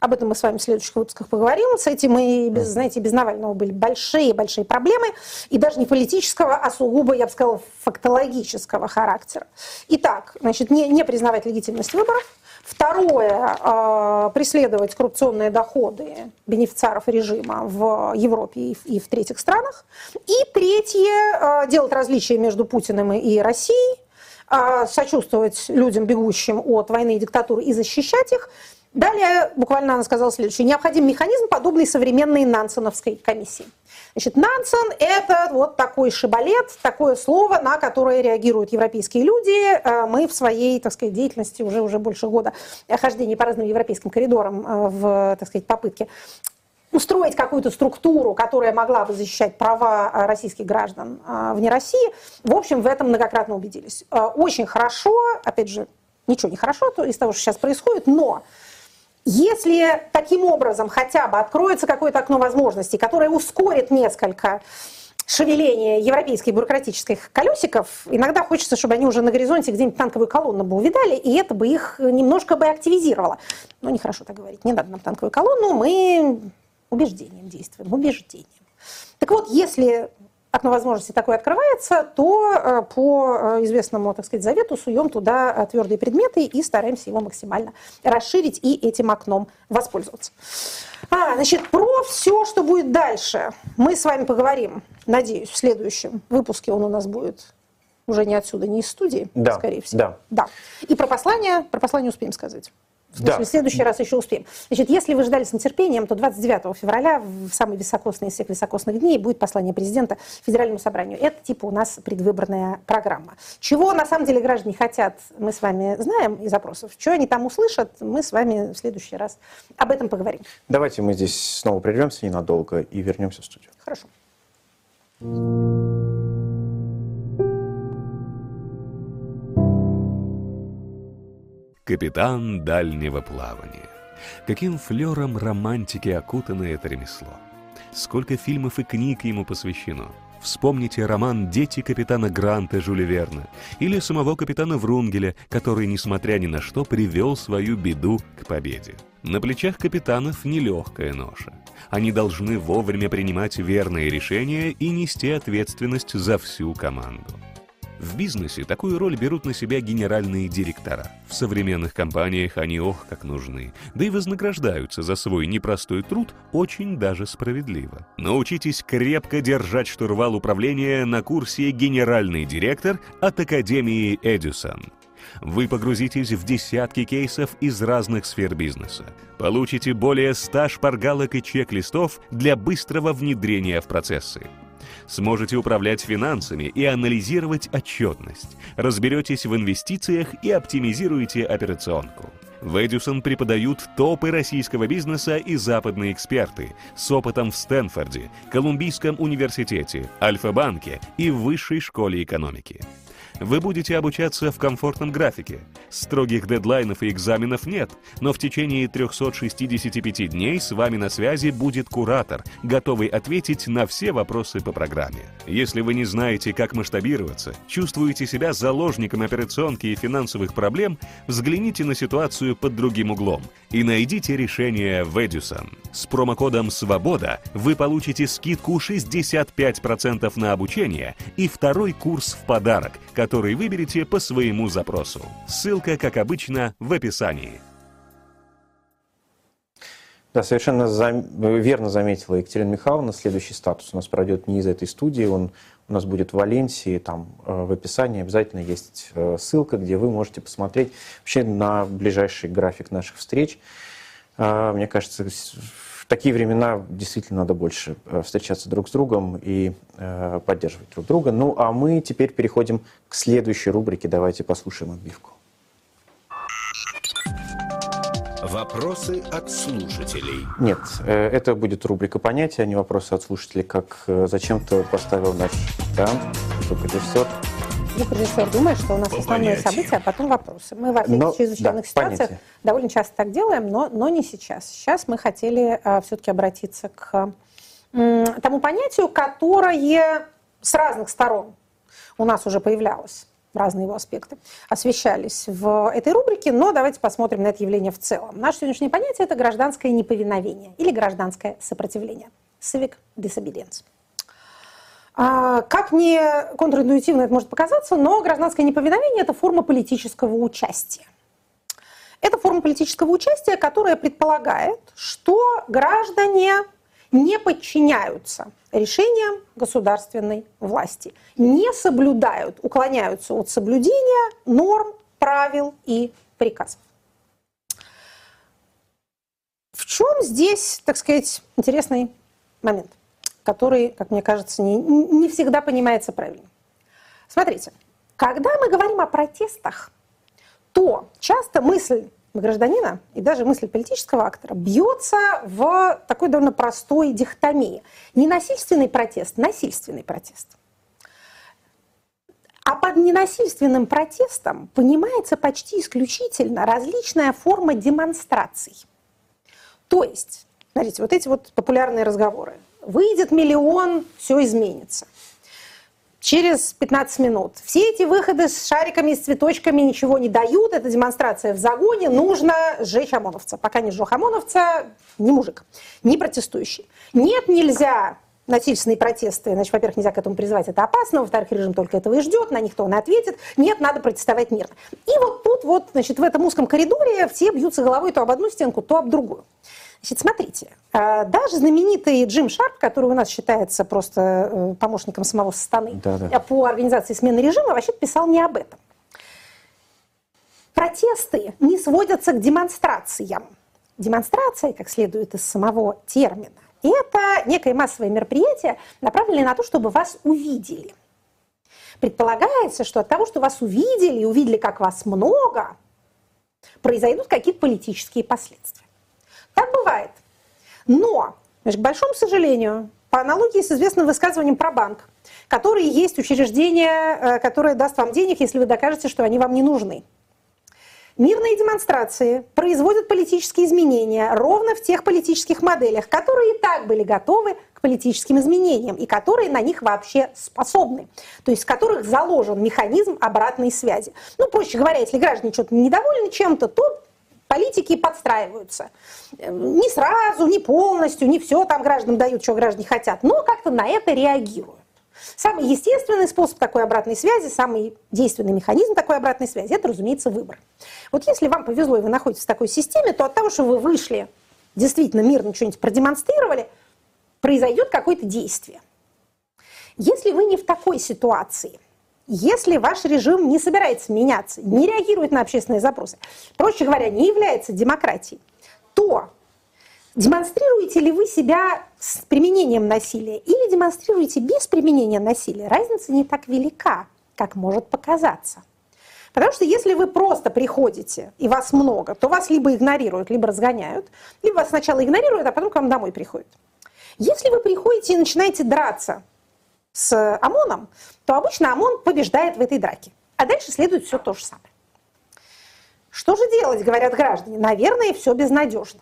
Об этом мы с вами в следующих выпусках поговорим. С этим мы, без, знаете, без Навального были большие-большие проблемы. И даже не политического, а сугубо, я бы сказала, фактологического характера. Итак, значит, не, не признавать легитимность выборов. Второе, э, преследовать коррупционные доходы бенефициаров режима в Европе и в, и в третьих странах. И третье, э, делать различия между Путиным и Россией, э, сочувствовать людям, бегущим от войны и диктатуры, и защищать их. Далее буквально она сказала следующее. Необходим механизм, подобный современной Нансеновской комиссии. Значит, Нансен – это вот такой шибалет, такое слово, на которое реагируют европейские люди. Э, мы в своей, так сказать, деятельности уже, уже больше года хождения по разным европейским коридорам э, в, так сказать, попытке устроить какую-то структуру, которая могла бы защищать права э, российских граждан вне России, в общем, в этом многократно убедились. Очень хорошо, опять же, ничего не хорошо из того, что сейчас происходит, но если таким образом хотя бы откроется какое-то окно возможностей, которое ускорит несколько шевеление европейских бюрократических колесиков, иногда хочется, чтобы они уже на горизонте где-нибудь танковую колонну бы увидали, и это бы их немножко бы активизировало. Но нехорошо так говорить, не надо нам танковую колонну, мы убеждением действуем, убеждением. Так вот, если окно возможности такое открывается, то э, по э, известному, так сказать, завету суем туда э, твердые предметы и стараемся его максимально расширить и этим окном воспользоваться. А, значит, про все, что будет дальше, мы с вами поговорим, надеюсь, в следующем выпуске он у нас будет уже не отсюда, не из студии, да, скорее всего. Да. да. И про послание, про послание успеем сказать. В смысле, Да. в следующий раз еще успеем. Значит, если вы ждали с нетерпением, то 29 февраля, в самый високосный из всех високосных дней, будет послание президента Федеральному собранию. Это типа у нас предвыборная программа. Чего на самом деле граждане хотят, мы с вами знаем из опросов. Что они там услышат, мы с вами в следующий раз об этом поговорим. Давайте мы здесь снова прервемся ненадолго и вернемся в студию. Хорошо. Капитан дальнего плавания. Каким флером романтики окутано это ремесло. Сколько фильмов и книг ему посвящено. Вспомните роман «Дети капитана Гранта» Жюля Верна или самого капитана Врунгеля, который, несмотря ни на что, привел свою беду к победе. На плечах капитанов нелегкая ноша. Они должны вовремя принимать верные решения и нести ответственность за всю команду. В бизнесе такую роль берут на себя генеральные директора. В современных компаниях они ох как нужны, да и вознаграждаются за свой непростой труд очень даже справедливо. Научитесь крепко держать штурвал управления на курсе «Генеральный директор» от Академии Эдисон. Вы погрузитесь в десятки кейсов из разных сфер бизнеса. Получите более 100 шпаргалок и чек-листов для быстрого внедрения в процессы. Сможете управлять финансами и анализировать отчетность. Разберетесь в инвестициях и оптимизируете операционку. В Эдисон преподают топы российского бизнеса и западные эксперты с опытом в Стэнфорде, Колумбийском университете, Альфа-банке и Высшей школе экономики. Вы будете обучаться в комфортном графике. Строгих дедлайнов и экзаменов нет, но в течение 365 дней с вами на связи будет куратор, готовый ответить на все вопросы по программе. Если вы не знаете, как масштабироваться, чувствуете себя заложником операционки и финансовых проблем, взгляните на ситуацию под другим углом и найдите решение в Эдисон. С промокодом «Свобода» вы получите скидку 65% на обучение и второй курс в подарок, который выберете по своему запросу. Ссылка, как обычно, в описании. Да, совершенно зам- верно заметила Екатерина Михайловна. Следующий статус у нас пройдет не из этой студии, он у нас будет в Валенсии, там э, в описании обязательно есть э, ссылка, где вы можете посмотреть вообще на ближайший график наших встреч. Э, Мне кажется, в такие времена действительно надо больше э, встречаться друг с другом и э, поддерживать друг друга. Ну, а мы теперь переходим к следующей рубрике. Давайте послушаем отбивку. Вопросы от слушателей. Нет, э, это будет рубрика понятия, а не вопросы от слушателей, как э, зачем-то поставил наш да, звукорежиссер. Звукорежиссер думает, что у нас понятию. события, а потом вопросы. Мы всех Но, чрезвычайных да, ситуациях понятие. довольно часто так делаем, но, но не сейчас. Сейчас мы хотели все-таки обратиться к м, тому понятию, которое с разных сторон у нас уже появлялось разные его аспекты, освещались в этой рубрике, но давайте посмотрим на это явление в целом. Наше сегодняшнее понятие – это гражданское неповиновение или гражданское сопротивление. Civic disobedience. А, Как не контринтуитивно это может показаться, но гражданское неповиновение – это форма политического участия. Это форма политического участия, которая предполагает, что граждане не подчиняются решениям государственной власти, не соблюдают, уклоняются от соблюдения норм, правил и приказов. В чем здесь, так сказать, интересный момент, который, как мне кажется, не, не всегда понимается правильно? Смотрите, когда мы говорим о протестах, то часто мысль гражданина и даже мысль политического актора бьется в такой довольно простой дихотомии. Не насильственный протест, насильственный протест. А под ненасильственным протестом понимается почти исключительно различная форма демонстраций. То есть, смотрите, вот эти вот популярные разговоры. Выйдет миллион, все изменится. Через 15 минут. Все эти выходы с шариками, с цветочками ничего не дают. Это демонстрация в загоне. Нужно сжечь ОМОНовца. Пока не сжег ОМОНовца, не мужик, не протестующий. Нет, нельзя насильственные протесты, значит, во-первых, нельзя к этому призывать, это опасно, во-вторых, режим только этого и ждет, на них-то он и ответит. Нет, надо протестовать мирно. И вот тут вот, значит, в этом узком коридоре все бьются головой то об одну стенку, то об другую. Значит, смотрите, э, даже знаменитый Джим Шарп, который у нас считается просто э, помощником самого Сатаны Да-да. по организации смены режима, вообще писал не об этом. Протесты не сводятся к демонстрациям. Демонстрация, как следует из самого термина, это некое массовое мероприятие, направленное на то, чтобы вас увидели. Предполагается, что от того, что вас увидели и увидели, как вас много, произойдут какие-то политические последствия. Так бывает. Но, к большому сожалению, по аналогии с известным высказыванием про банк, который есть учреждение, э, которое даст вам денег, если вы докажете, что они вам не нужны. Мирные демонстрации производят политические изменения ровно в тех политических моделях, которые и так были готовы к политическим изменениям и которые на них вообще способны, то есть в которых заложен механизм обратной связи. Ну, проще говоря, если граждане что-то недовольны чем-то, то политики подстраиваются. Не сразу, не полностью, не все там гражданам дают, что граждане хотят, но как-то на это реагируют. Самый естественный способ такой обратной связи, самый действенный механизм такой обратной связи – это, разумеется, выбор. Вот если вам повезло и вы находитесь в такой системе, то от того, что вы вышли, действительно мирно что-нибудь продемонстрировали, произойдет какое-то действие. Если вы не в такой ситуации, если ваш режим не собирается меняться, не реагирует на общественные запросы, проще говоря, не является демократией, то Демонстрируете ли вы себя с применением насилия или демонстрируете без применения насилия? Разница не так велика, как может показаться. Потому что если вы просто приходите и вас много, то вас либо игнорируют, либо разгоняют, либо вас сначала игнорируют, а потом к вам домой приходят. Если вы приходите и начинаете драться с ОМОНом, то обычно ОМОН побеждает в этой драке. А дальше следует все то же самое. Что же делать, говорят граждане? Наверное, все безнадежно.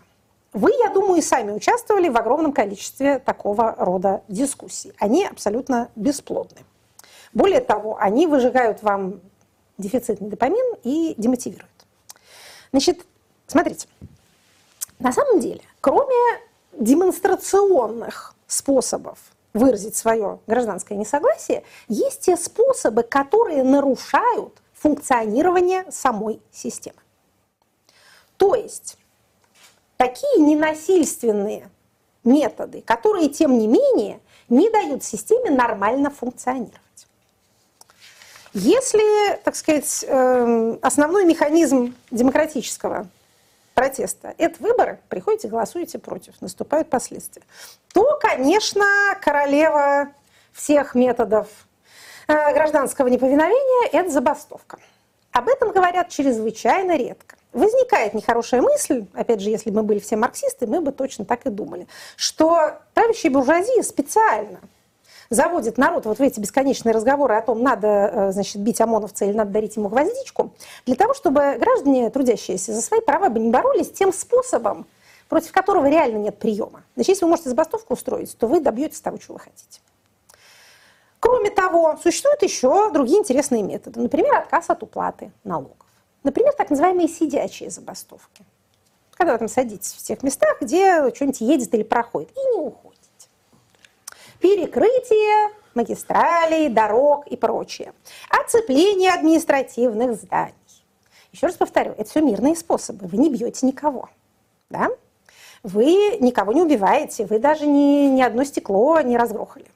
Вы, я думаю, и сами участвовали в огромном количестве такого рода дискуссий. Они абсолютно бесплодны. Более того, они выжигают вам дефицитный допамин и демотивируют. Значит, смотрите, на самом деле, кроме демонстрационных способов выразить свое гражданское несогласие, есть те способы, которые нарушают функционирование самой системы. То есть такие ненасильственные методы, которые, тем не менее, не дают системе нормально функционировать. Если, так сказать, эм, основной механизм демократического протеста – это выборы, приходите, голосуете против, наступают последствия, то, конечно, королева всех методов э, гражданского неповиновения – это забастовка. Об этом говорят чрезвычайно редко. Возникает нехорошая мысль, опять же, если бы мы были все марксисты, мы бы точно так и думали, что правящая буржуазия специально заводит народ вот в эти бесконечные разговоры о том, надо, э, значит, бить ОМОНовца или надо дарить ему гвоздичку, для того, чтобы граждане, трудящиеся за свои права, бы не боролись тем способом, против которого реально нет приема. Значит, если вы можете забастовку устроить, то вы добьетесь того, чего вы хотите. Кроме того, существуют еще другие интересные методы. Например, отказ от уплаты налогов. Например, так называемые сидячие забастовки. Когда вы там садитесь в тех местах, где что-нибудь едет или проходит, и не уходите. Перекрытие магистралей, дорог и прочее. Оцепление административных зданий. Еще раз повторю, это все мирные способы. Вы не бьете никого. Да? Вы никого не убиваете, вы даже ни, ни одно стекло не разгрохали.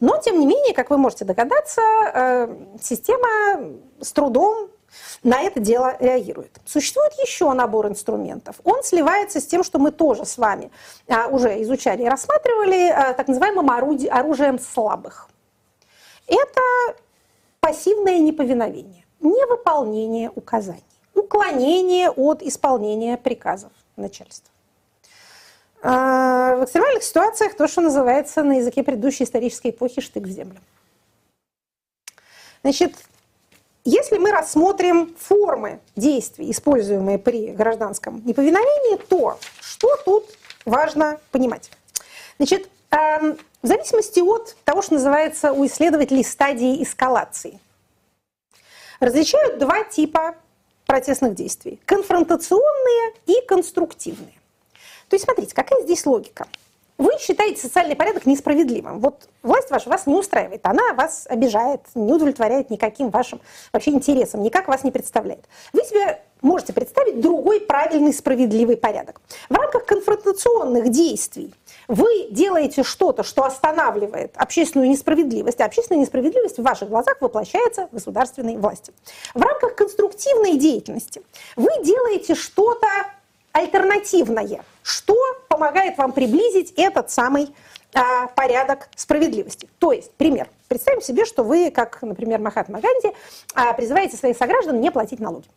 Но, тем не менее, как вы можете догадаться, э, система с трудом на это дело реагирует. Существует еще набор инструментов. Он сливается с тем, что мы тоже с вами а, уже изучали и рассматривали, а, так называемым оружием слабых. Это пассивное неповиновение, невыполнение указаний, уклонение от исполнения приказов начальства. А, в экстремальных ситуациях то, что называется на языке предыдущей исторической эпохи штык в землю. Значит, если мы рассмотрим формы действий, используемые при гражданском неповиновении, то что тут важно понимать? Значит, эм, в зависимости от того, что называется у исследователей стадии эскалации, различают два типа протестных действий – конфронтационные и конструктивные. То есть, смотрите, какая здесь логика – вы считаете социальный порядок несправедливым. Вот власть ваша вас не устраивает, она вас обижает, не удовлетворяет никаким вашим вообще интересам, никак вас не представляет. Вы себе можете представить другой правильный справедливый порядок. В рамках конфронтационных действий Вы делаете что-то, что останавливает общественную несправедливость, а общественная несправедливость в ваших глазах воплощается в государственной власти. В рамках конструктивной деятельности вы делаете что-то альтернативное, что помогает вам приблизить этот самый а, порядок справедливости. То есть, пример. Представим себе, что вы, как, например, Махатма Ганди, а, призываете своих сограждан не платить налоги.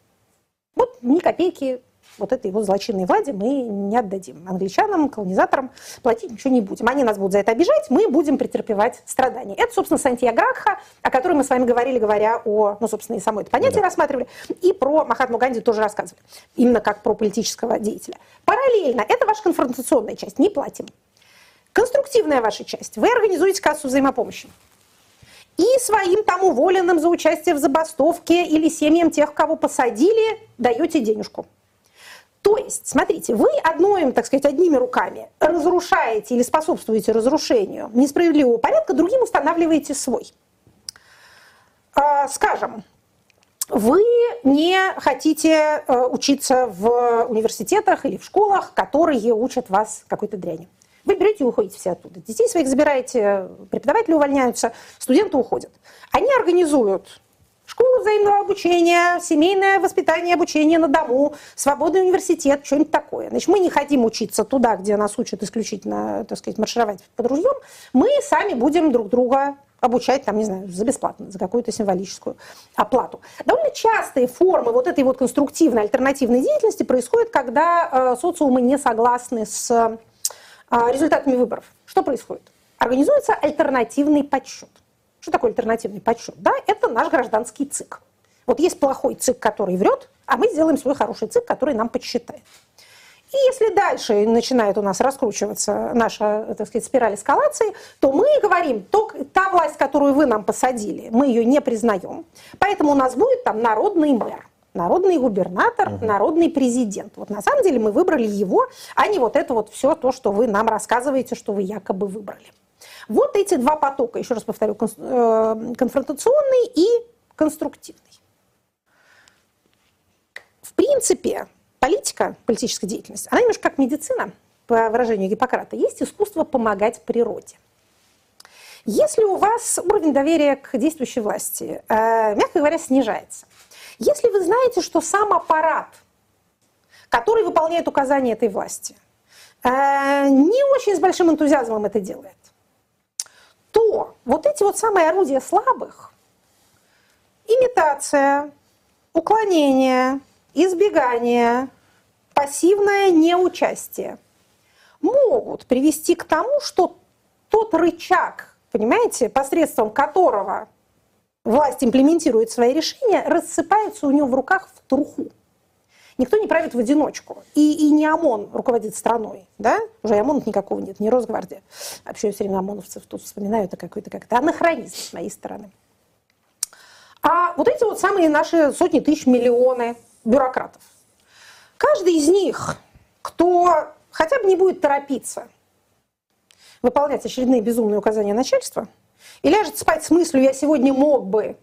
Вот ни копейки вот этой его злочинной владе мы не отдадим. Англичанам, колонизаторам платить ничего не будем. Они нас будут за это обижать, мы будем претерпевать страдания. Это, собственно, Сантьягагха, о которой мы с вами говорили, говоря о, ну, собственно, и само это понятие да. рассматривали, и про Махатму Ганди тоже рассказывали, именно как про политического деятеля. Параллельно, это ваша конфронтационная часть, не платим. Конструктивная ваша часть. Вы организуете кассу взаимопомощи. И своим там уволенным за участие в забастовке или семьям тех, кого посадили, даете денежку. То есть, смотрите, вы одной, так сказать, одними руками разрушаете или способствуете разрушению несправедливого порядка, другим устанавливаете свой. А, скажем, вы не хотите э, учиться в университетах или в школах, которые учат вас какой-то дряни. Вы берете и уходите все оттуда. Детей своих забираете, преподаватели увольняются, студенты уходят. Они организуют Школа взаимного обучения, семейное воспитание, обучение на дому, свободный университет, что-нибудь такое. Значит, мы не хотим учиться туда, где нас учат исключительно, так сказать, маршировать под ружьем. Мы сами будем друг друга обучать, там, не знаю, за бесплатно, за какую-то символическую оплату. Довольно частые формы вот этой вот конструктивной альтернативной деятельности происходят, когда э, социумы не согласны с э, результатами выборов. Что происходит? Организуется альтернативный подсчет. Что такое альтернативный подсчет? Да, это наш гражданский ЦИК. Вот есть плохой ЦИК, который врет, а мы сделаем свой хороший ЦИК, который нам подсчитает. И если дальше начинает у нас раскручиваться наша, так сказать, спираль эскалации, то мы говорим, то, та власть, которую вы нам посадили, мы ее не признаем. Поэтому у нас будет там народный мэр, народный губернатор, угу. народный президент. Вот на самом деле мы выбрали его, а не вот это вот все то, что вы нам рассказываете, что вы якобы выбрали. Вот эти два потока, еще раз повторю, э, конфронтационный и конструктивный. В принципе, политика, политическая деятельность, она немножко как медицина, по выражению Гиппократа, есть искусство помогать природе. Если у вас уровень доверия к действующей власти, э, мягко говоря, снижается, если вы знаете, что сам аппарат, который выполняет указания этой власти, э, не очень с большим энтузиазмом это делает, вот эти вот самые орудия слабых, имитация, уклонение, избегание, пассивное неучастие, могут привести к тому, что тот рычаг, понимаете, посредством которого власть имплементирует свои решения, рассыпается у него в руках в труху. Никто не правит в одиночку. И, и не ОМОН руководит страной. Да? Уже ОМОНов никакого нет, не Росгвардия. Вообще я все время ОМОНовцев тут вспоминаю, это какой-то как-то анахронизм с моей стороны. А вот эти вот самые наши сотни тысяч, миллионы бюрократов. Каждый из них, кто хотя бы не будет торопиться выполнять очередные безумные указания начальства, и ляжет спать с мыслью, я сегодня мог бы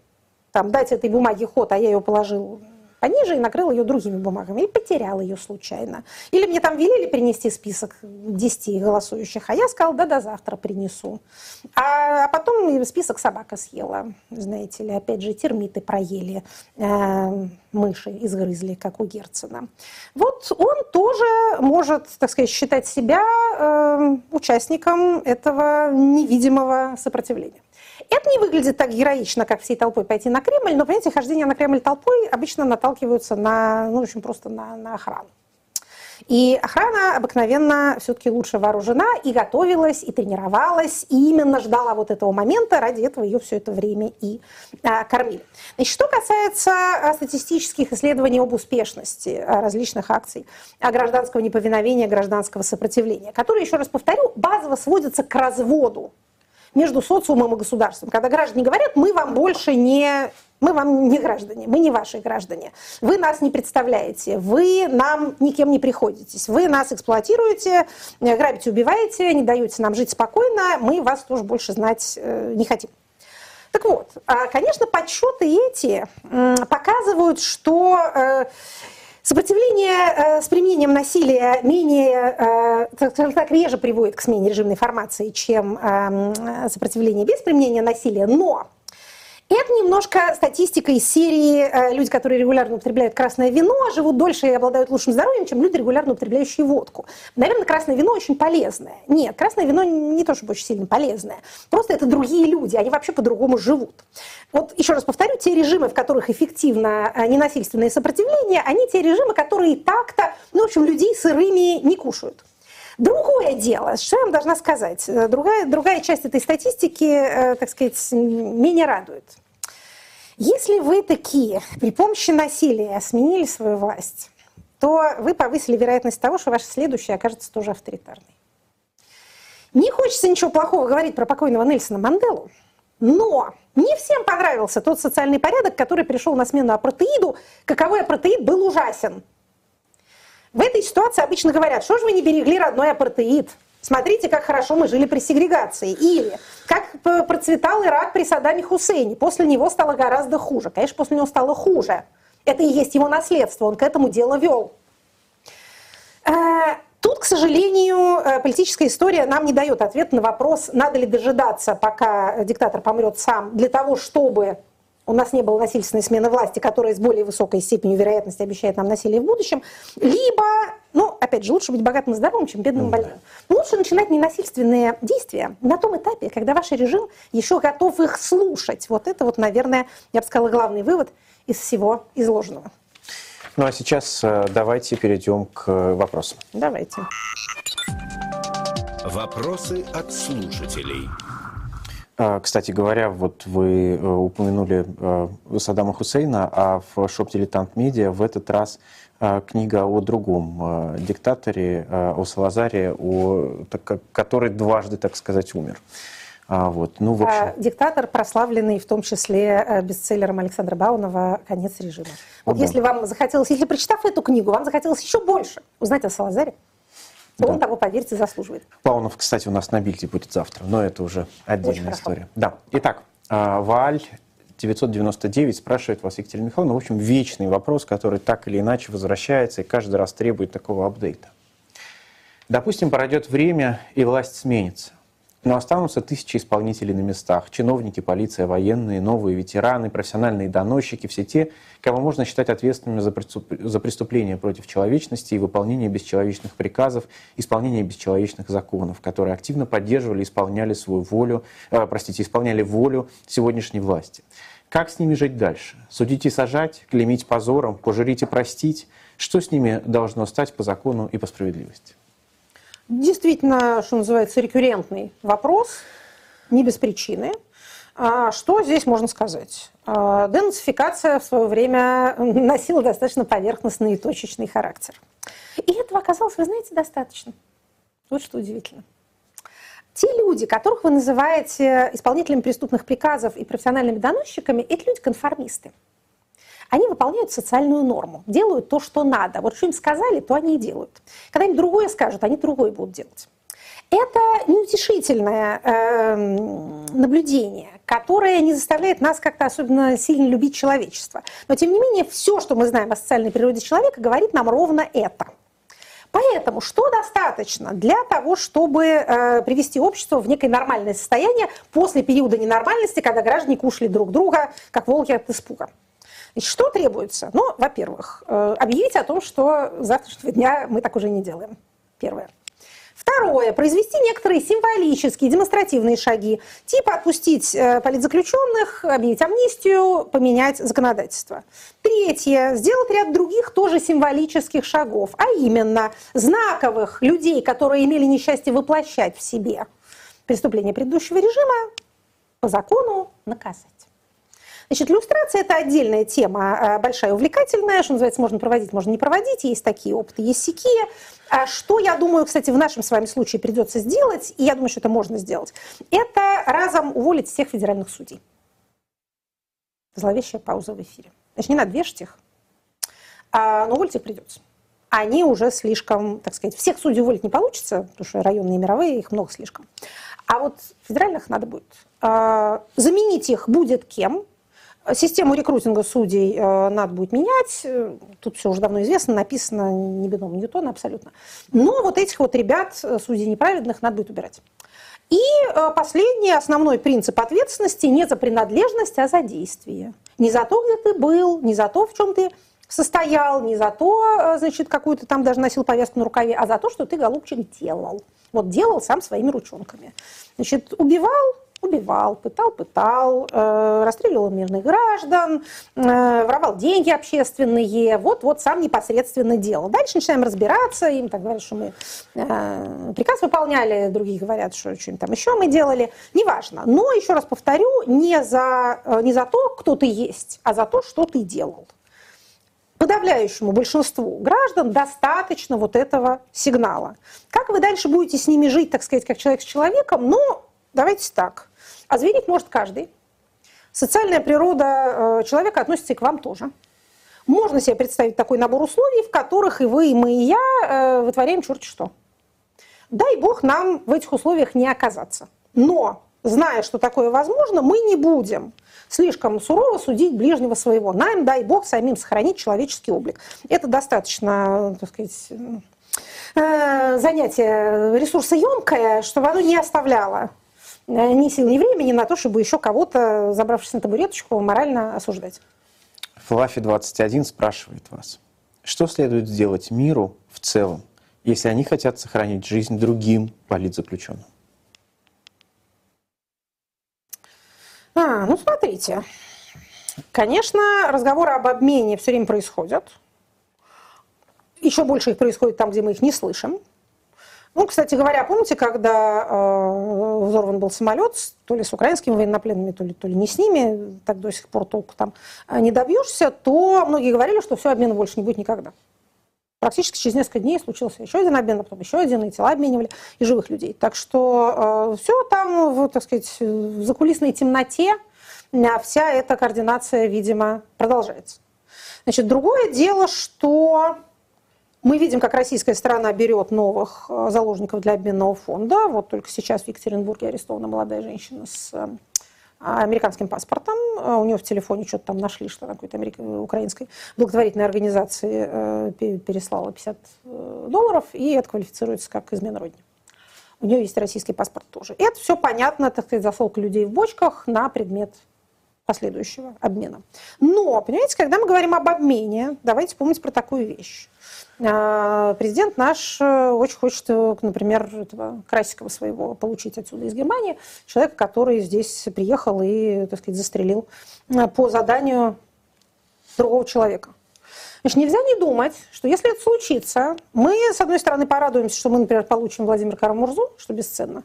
там, дать этой бумаге ход, а я ее положил пониже и накрыл ее другими бумагами, и потерял ее случайно. Или мне там велели принести список 10 голосующих, а я сказал, да, до завтра принесу. А, а потом список собака съела, знаете ли, опять же, термиты проели, э, мыши изгрызли, как у Герцена. Вот он тоже может, так сказать, считать себя э, участником этого невидимого сопротивления. Это не выглядит так героично, как всей толпой пойти на Кремль, но, понимаете, хождение на Кремль толпой обычно наталкиваются на, ну, очень просто на, на охрану. И охрана обыкновенно все-таки лучше вооружена и готовилась, и тренировалась, и именно ждала вот этого момента, ради этого ее все это время и а, кормили. Значит, что касается а, статистических исследований об успешности а, различных акций а, гражданского неповиновения, гражданского сопротивления, которые, еще раз повторю, базово сводятся к разводу между социумом и государством. Когда граждане говорят, мы вам больше не мы вам не граждане, мы не ваши граждане. Вы нас не представляете, вы нам никем не приходитесь. Вы нас эксплуатируете, э, грабите, убиваете, не даете нам жить спокойно, мы вас тоже больше знать э, не хотим. Так вот, а, конечно, подсчеты эти показывают, что э, Сопротивление э, с применением насилия менее, э, скажем так, реже приводит к смене режимной формации, чем э, сопротивление без применения насилия, но это немножко статистика из серии э, люди, которые регулярно употребляют красное вино, живут дольше и обладают лучшим здоровьем, чем люди, регулярно употребляющие водку. Наверное, красное вино очень полезное. Нет, красное вино не то, чтобы очень сильно полезное. Просто это другие люди, они вообще по-другому живут. Вот еще раз повторю, те режимы, в которых эффективно э, ненасильственное сопротивление, они те режимы, которые так-то, ну, в общем, людей сырыми не кушают. Другое дело, что я вам должна сказать, э, другая, другая часть этой статистики, так сказать, менее радует. Если вы такие при помощи насилия сменили свою власть, то вы повысили вероятность того, что ваша следующая окажется тоже авторитарной. Не хочется ничего плохого говорить про покойного Нельсона Манделу, но не всем понравился тот социальный порядок, который пришел на смену апартеиду, каковой апартеид был ужасен. В этой ситуации обычно говорят, что же вы не берегли родной апартеид, Смотрите, как хорошо мы жили при сегрегации. Или как процветал Ирак при Саддаме Хусейне. После него стало гораздо хуже. Конечно, после него стало хуже. Это и есть его наследство. Он к этому дело вел. Э, тут, к сожалению, э, политическая история нам не дает ответ на вопрос, надо ли дожидаться, пока диктатор помрет сам, для того, чтобы у нас не было насильственной смены власти, которая с более высокой степенью вероятности обещает нам насилие в будущем, либо, ну, опять же, лучше быть богатым и здоровым, чем бедным и больным. Но лучше начинать ненасильственные действия на том этапе, когда ваш режим еще готов их слушать. Вот это вот, наверное, я бы сказала, главный вывод из всего изложенного. Ну а сейчас э, давайте перейдем к вопросам. Давайте. Вопросы от слушателей. А, кстати говоря, вот вы э, упомянули э, Саддама Хусейна, а в Shop Diletant Media в этот раз э, книга о другом диктаторе, о Салазаре, о, который дважды, так сказать, умер. А, вот. Ну, в общем... Диктатор, прославленный в том числе бестселлером Александра Баунова «Конец режима». Вот да. если вам захотелось, если прочитав эту книгу, вам захотелось еще больше узнать о Салазаре, да. Он того, поверьте, заслуживает. Паунов, кстати, у нас на бильде будет завтра, но это уже отдельная Очень история. Да. Итак, а, Валь 999 спрашивает вас, Екатерина Михайловна, в общем, вечный вопрос, который так или иначе возвращается и каждый раз требует такого апдейта. Допустим, пройдет время, и власть сменится. Но останутся тысячи исполнителей на местах. Чиновники, полиция, военные, новые ветераны, профессиональные доносчики, все те, кого можно считать ответственными за преступления против человечности и выполнение бесчеловечных приказов, исполнение бесчеловечных законов, которые активно поддерживали, исполняли свою волю, э, простите, исполняли волю сегодняшней власти. Как с ними жить дальше? Судить и сажать, клеймить позором, пожурить и простить? Что с ними должно стать по закону и по справедливости? Действительно, что называется, рекуррентный вопрос, не без причины. А что здесь можно сказать? А, денацификация в свое время носила достаточно поверхностный и точечный характер. И этого оказалось, вы знаете, достаточно. Вот что удивительно. Те люди, которых вы называете исполнителями преступных приказов и профессиональными доносчиками, это люди-конформисты они выполняют социальную норму, делают то, что надо. Вот что им сказали, то они и делают. Когда им другое скажут, они другое будут делать. Это неутешительное э, наблюдение, которое не заставляет нас как-то особенно сильно любить человечество. Но, тем не менее, все, что мы знаем о социальной природе человека, говорит нам ровно это. Поэтому что достаточно для того, чтобы э, привести общество в некое нормальное состояние после периода ненормальности, когда граждане кушали друг друга, как волки от испуга? Значит, что требуется? Ну, во-первых, э, объявить о том, что с завтрашнего дня мы так уже не делаем. Первое. Второе. Произвести некоторые символические, демонстративные шаги, типа отпустить э, политзаключенных, объявить амнистию, поменять законодательство. Третье. Сделать ряд других тоже символических шагов, а именно знаковых людей, которые имели несчастье воплощать в себе преступления предыдущего режима, по закону наказать. Значит, иллюстрация – это отдельная тема, а, большая, увлекательная, что называется, можно проводить, можно не проводить, есть такие опыты, есть сякие. А что, я думаю, кстати, в нашем с вами случае придется сделать, и я думаю, что это можно сделать, это разом уволить всех федеральных судей. Зловещая пауза в эфире. Значит, не надо вешать их, а, но уволить их придется. Они уже слишком, так сказать, всех судей уволить не получится, потому что районные и мировые, их много слишком. А вот федеральных надо будет. Заменить их будет кем? Систему рекрутинга судей э, надо будет менять. Тут все уже давно известно, написано не бином Ньютона абсолютно. Но вот этих вот ребят, э, судей неправедных, надо будет убирать. И э, последний основной принцип ответственности не за принадлежность, а за действие. Не за то, где ты был, не за то, в чем ты состоял, не за то, значит, какую-то там даже носил повязку на рукаве, а за то, что ты, голубчик, делал. Вот делал сам своими ручонками. Значит, убивал, убивал, пытал, пытал, э, расстреливал мирных граждан, э, воровал деньги общественные, вот-вот сам непосредственно делал. Дальше начинаем разбираться, им так говорят, что мы э, приказ выполняли, другие говорят, что что-нибудь там еще мы делали, неважно. Но, еще раз повторю, не за, не за то, кто ты есть, а за то, что ты делал. Подавляющему большинству граждан достаточно вот этого сигнала. Как вы дальше будете с ними жить, так сказать, как человек с человеком, ну, давайте так – а зверить может каждый. Социальная природа э, человека относится и к вам тоже. Можно себе представить такой набор условий, в которых и вы, и мы, и я э, вытворяем черт что. Дай бог нам в этих условиях не оказаться. Но, зная, что такое возможно, мы не будем слишком сурово судить ближнего своего. Нам, дай бог, самим сохранить человеческий облик. Это достаточно, так сказать, э, занятие ресурсоемкое, чтобы оно не оставляло ни сил, ни времени на то, чтобы еще кого-то, забравшись на табуреточку, морально осуждать. Флаффи21 спрашивает вас, что следует сделать миру в целом, если они хотят сохранить жизнь другим политзаключенным? А, ну смотрите, конечно, разговоры об обмене все время происходят. Еще больше их происходит там, где мы их не слышим. Ну, кстати говоря, помните, когда э, взорван был самолет, то ли с украинскими военнопленными, то ли, то ли не с ними, так до сих пор толку там э, не добьешься, то многие говорили, что все, обмена больше не будет никогда. Практически через несколько дней случился еще один обмен, а потом еще один, и тела обменивали, и живых людей. Так что э, все там, в, так сказать, в закулисной темноте э, вся эта координация, видимо, продолжается. Значит, другое дело, что мы видим, как российская сторона берет новых э, заложников для обменного фонда. Вот только сейчас в Екатеринбурге арестована молодая женщина с э, американским паспортом. Э, у нее в телефоне что-то там нашли, что какой-то америк... украинской благотворительной организации переслала 50 долларов, и это квалифицируется как измена родине. У нее есть российский паспорт тоже. Это все понятно, так сказать, засолка людей в бочках на предмет последующего обмена. Но, понимаете, когда мы говорим об обмене, давайте помнить про такую вещь. А, президент наш э, очень хочет, э, например, этого Красикова своего получить отсюда из Германии, человека, который здесь приехал и, так сказать, застрелил э, по заданию другого человека. Значит, нельзя не думать, что если это случится, мы, с одной стороны, порадуемся, что мы, например, получим Владимира Карамурзу, что бесценно,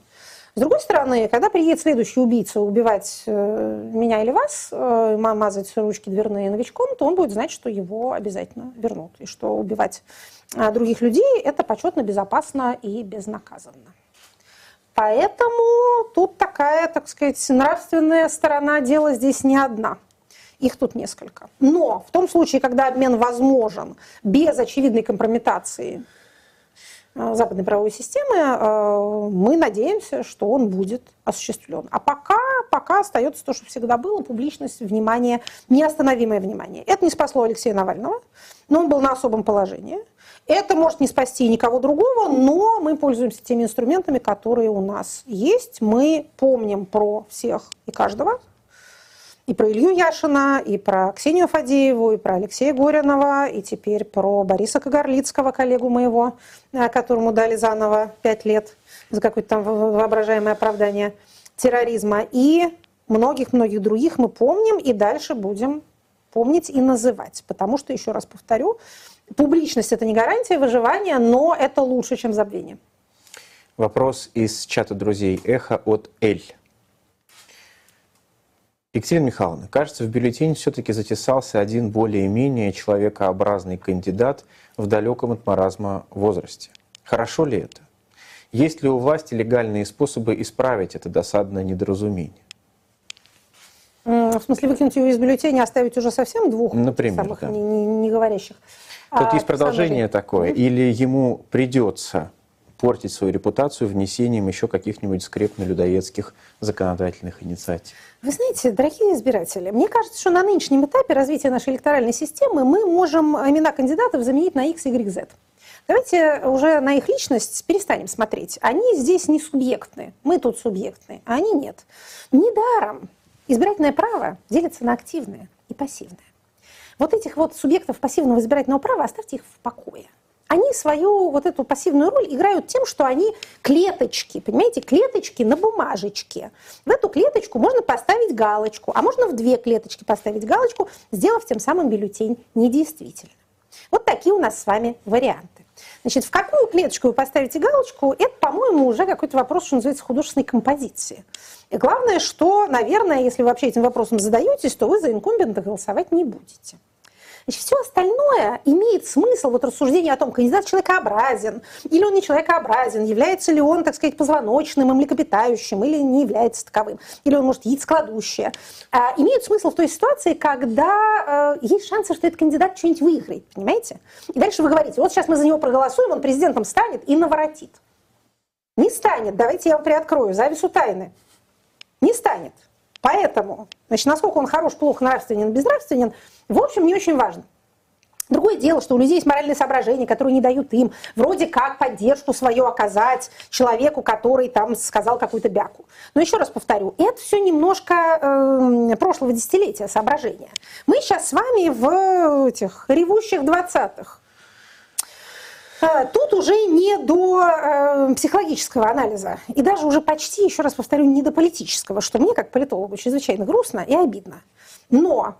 с другой стороны, когда приедет следующий убийца убивать э, меня или вас, э, мазать ручки дверные новичком, то он будет знать, что его обязательно вернут. И что убивать э, других людей – это почетно, безопасно и безнаказанно. Поэтому тут такая, так сказать, нравственная сторона дела здесь не одна. Их тут несколько. Но в том случае, когда обмен возможен без очевидной компрометации западной правовой системы, э, мы надеемся, что он будет осуществлен. А пока, пока остается то, что всегда было, публичность, внимание, неостановимое внимание. Это не спасло Алексея Навального, но он был на особом положении. Это может не спасти никого другого, но мы пользуемся теми инструментами, которые у нас есть. Мы помним про всех и каждого, и про Илью Яшина, и про Ксению Фадееву, и про Алексея Горинова, и теперь про Бориса Кагарлицкого, коллегу моего, э, которому дали заново пять лет за какое-то там воображаемое оправдание терроризма. И многих-многих других мы помним и дальше будем помнить и называть. Потому что, еще раз повторю, публичность – это не гарантия выживания, но это лучше, чем забвение. Вопрос из чата друзей «Эхо» от Эль. Екатерина Михайловна, кажется, в бюллетень все-таки затесался один более-менее человекообразный кандидат в далеком от маразма возрасте. Хорошо ли это? Есть ли у власти легальные способы исправить это досадное недоразумение? В смысле, выкинуть его из бюллетеня, оставить уже совсем двух Например, самых да. не, не, не говорящих? Тут а, есть продолжение такое. Или ему придется портить свою репутацию внесением еще каких-нибудь скрепно-людоедских законодательных инициатив? Вы знаете, дорогие избиратели, мне кажется, что на нынешнем этапе развития нашей электоральной системы мы можем имена кандидатов заменить на X, Y, Z. Давайте уже на их личность перестанем смотреть. Они здесь не субъектны, мы тут субъектны, а они нет. Недаром избирательное право делится на активное и пассивное. Вот этих вот субъектов пассивного избирательного права оставьте их в покое. Они свою вот эту пассивную роль играют тем, что они клеточки, понимаете, клеточки на бумажечке. В эту клеточку можно поставить галочку, а можно в две клеточки поставить галочку, сделав тем самым бюллетень недействительным. Вот такие у нас с вами варианты. Значит, в какую клеточку вы поставите галочку, это, по-моему, уже какой-то вопрос, что называется, художественной композиции. И главное, что, наверное, если вы вообще этим вопросом задаетесь, то вы за инкумбента голосовать не будете. Значит, все остальное имеет смысл, вот рассуждение о том, кандидат человекообразен, или он не человекообразен, является ли он, так сказать, позвоночным, млекопитающим, или не является таковым, или он, может, яйцкладущее, а, имеют смысл в той ситуации, когда э, есть шансы, что этот кандидат что-нибудь выиграет, понимаете? И дальше вы говорите, вот сейчас мы за него проголосуем, он президентом станет и наворотит. Не станет, давайте я вам приоткрою завесу тайны. Не станет. Поэтому, значит, насколько он хорош, плох, нравственен, безнравственен, в общем, не очень важно. Другое дело, что у людей есть моральные соображения, которые не дают им вроде как поддержку свою оказать человеку, который там сказал какую-то бяку. Но еще раз повторю, это все немножко э, прошлого десятилетия соображения. Мы сейчас с вами в этих ревущих двадцатых. Э, тут уже не до э, психологического анализа, и даже уже почти, еще раз повторю, не до политического, что мне, как политологу, чрезвычайно грустно и обидно. Но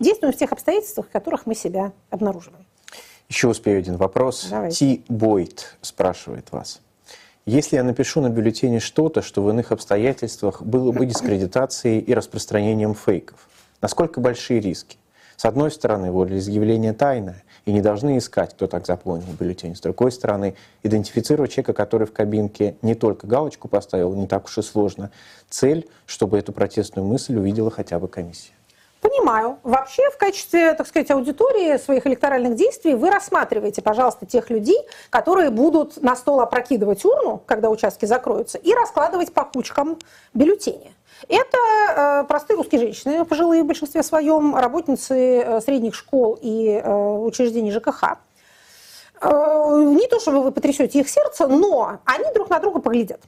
действуем в тех обстоятельствах, в которых мы себя обнаруживаем. Еще успею один вопрос. Давайте. Ти Бойт спрашивает вас. Если я напишу на бюллетене что-то, что в иных обстоятельствах было бы дискредитацией и распространением фейков, насколько большие риски? С одной стороны, волеизъявление тайное, и не должны искать, кто так заполнил бюллетень. С другой стороны, идентифицировать человека, который в кабинке не только галочку поставил, не так уж и сложно. Цель, чтобы эту протестную мысль увидела хотя бы комиссия. Понимаю. Вообще, в качестве, так сказать, аудитории своих электоральных действий вы рассматриваете, пожалуйста, тех людей, которые будут на стол опрокидывать урну, когда участки закроются, и раскладывать по кучкам бюллетени. Это э, простые русские женщины, пожилые в большинстве своем, работницы э, средних школ и э, учреждений ЖКХ. Не то, чтобы вы потрясете их сердце, но они друг на друга поглядят.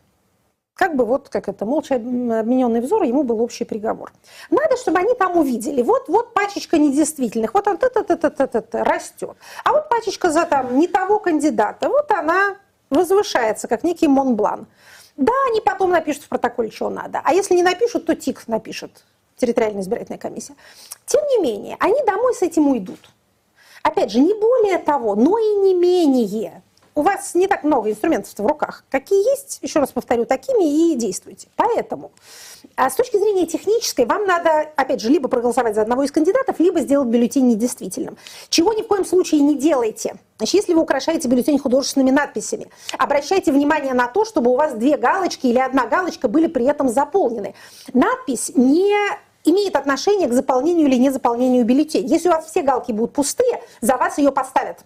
Как бы вот, как это, молча обмененный взор, ему был общий приговор. Надо, чтобы они там увидели, вот, вот пачечка недействительных, вот он т -т -т -т -т -т -т, растет. А вот пачечка за там не того кандидата, вот она возвышается, как некий Монблан. Да, они потом напишут в протоколе, что надо. А если не напишут, то ТИК напишет, территориальная избирательная комиссия. Тем не менее, они домой с этим уйдут. Опять же, не более того, но и не менее. У вас не так много инструментов в руках. Какие есть, еще раз повторю, такими и действуйте. Поэтому а с точки зрения технической, вам надо, опять же, либо проголосовать за одного из кандидатов, либо сделать бюллетень недействительным. Чего ни в коем случае не делайте. Значит, если вы украшаете бюллетень художественными надписями, обращайте внимание на то, чтобы у вас две галочки или одна галочка были при этом заполнены. Надпись не имеет отношение к заполнению или незаполнению бюллетеней. Если у вас все галки будут пустые, за вас ее поставят.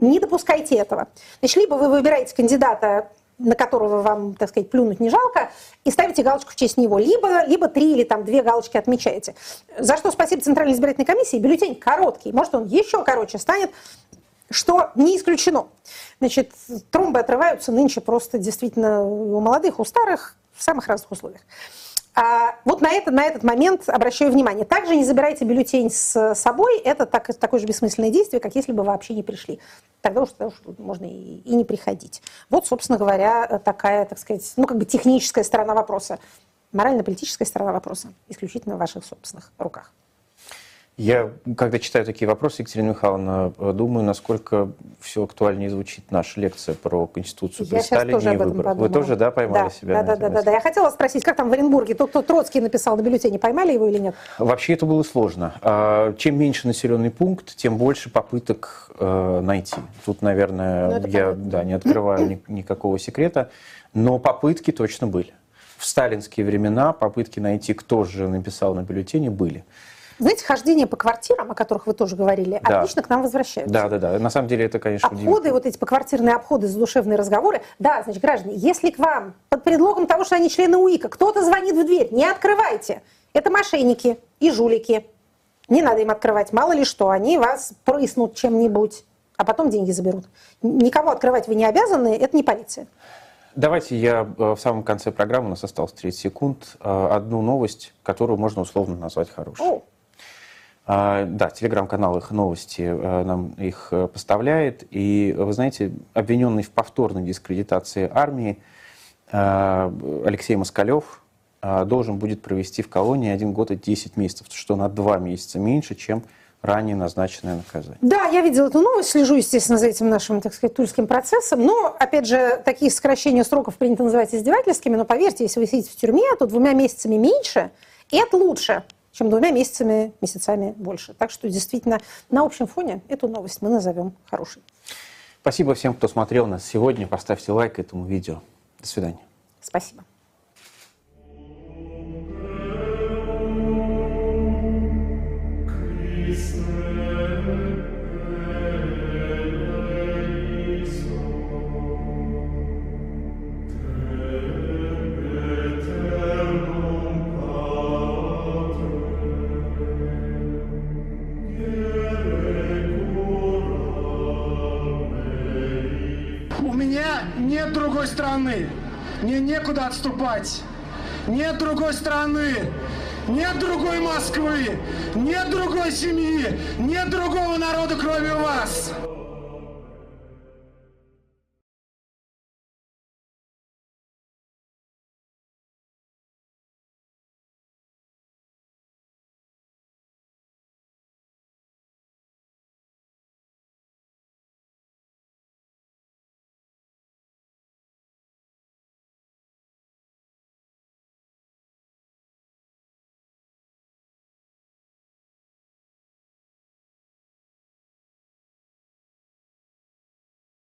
Не допускайте этого. Значит, либо вы выбираете кандидата на которого вам, так сказать, плюнуть не жалко, и ставите галочку в честь него. Либо, либо три или там две галочки отмечаете. За что спасибо Центральной избирательной комиссии. Бюллетень короткий. Может, он еще короче станет, что не исключено. Значит, тромбы отрываются нынче просто действительно у молодых, у старых, в самых разных условиях. А вот на, это, на этот момент обращаю внимание. Также не забирайте бюллетень с собой. Это так, такое же бессмысленное действие, как если бы вы вообще не пришли. Тогда уж, тогда уж можно и, и не приходить. Вот, собственно говоря, такая, так сказать, ну, как бы техническая сторона вопроса. Морально-политическая сторона вопроса исключительно в ваших собственных руках. Я, когда читаю такие вопросы, Екатерина Михайловна, думаю, насколько все актуальнее звучит наша лекция про Конституцию Я при Сталине тоже и выборах. Вы тоже, да, поймали да, себя? Да, да, да, да. Я хотела спросить, как там в Оренбурге, тот, кто Троцкий написал на бюллетене, поймали его или нет? Вообще это было сложно. А, Чем меньше населенный пункт, тем больше попыток э, найти. Тут, Ну, наверное, это я понятно. да, не открываю ни- никакого секрета, но попытки точно были. В сталинские времена попытки найти, кто же написал на бюллетене, были. Знаете, хождение по квартирам, о которых вы тоже говорили, Да. отлично к нам возвращаются. Да, да, да. На самом деле это, конечно, Обходы, вот эти поквартирные обходы, задушевные разговоры. Да, значит, граждане, если к вам под предлогом того, что они члены УИКа, кто-то звонит в дверь, не открывайте. Это мошенники и жулики. Не надо им открывать. Мало ли что, они вас прыснут чем-нибудь, а потом деньги заберут. Никого открывать вы не обязаны, это не полиция. Давайте я э, в самом конце программы, у нас осталось 30 секунд, э, одну новость, которую можно условно назвать хорошей. О, Да, телеграм-канал «Их новости» э, нам их э, поставляет. И, вы знаете, обвиненный в повторной дискредитации армии э, Алексей Москалев должен будет провести в колонии один год и 10 месяцев, что на два месяца меньше, чем ранее назначенное наказание. Да, я видела эту новость, слежу, естественно, за этим нашим, так сказать, тульским процессом. Но, опять же, такие сокращения сроков принято называть издевательскими, но поверьте, если вы сидите в тюрьме, то двумя месяцами меньше, это лучше, чем двумя месяцами, месяцами больше. Так что, действительно, на общем фоне эту новость мы назовем хорошей. Спасибо всем, кто смотрел нас сегодня. Поставьте лайк этому видео. До свидания. Спасибо. Мне некуда отступать. Нет другой страны. Нет другой Москвы. Нет другой семьи. Нет другого народа, кроме вас.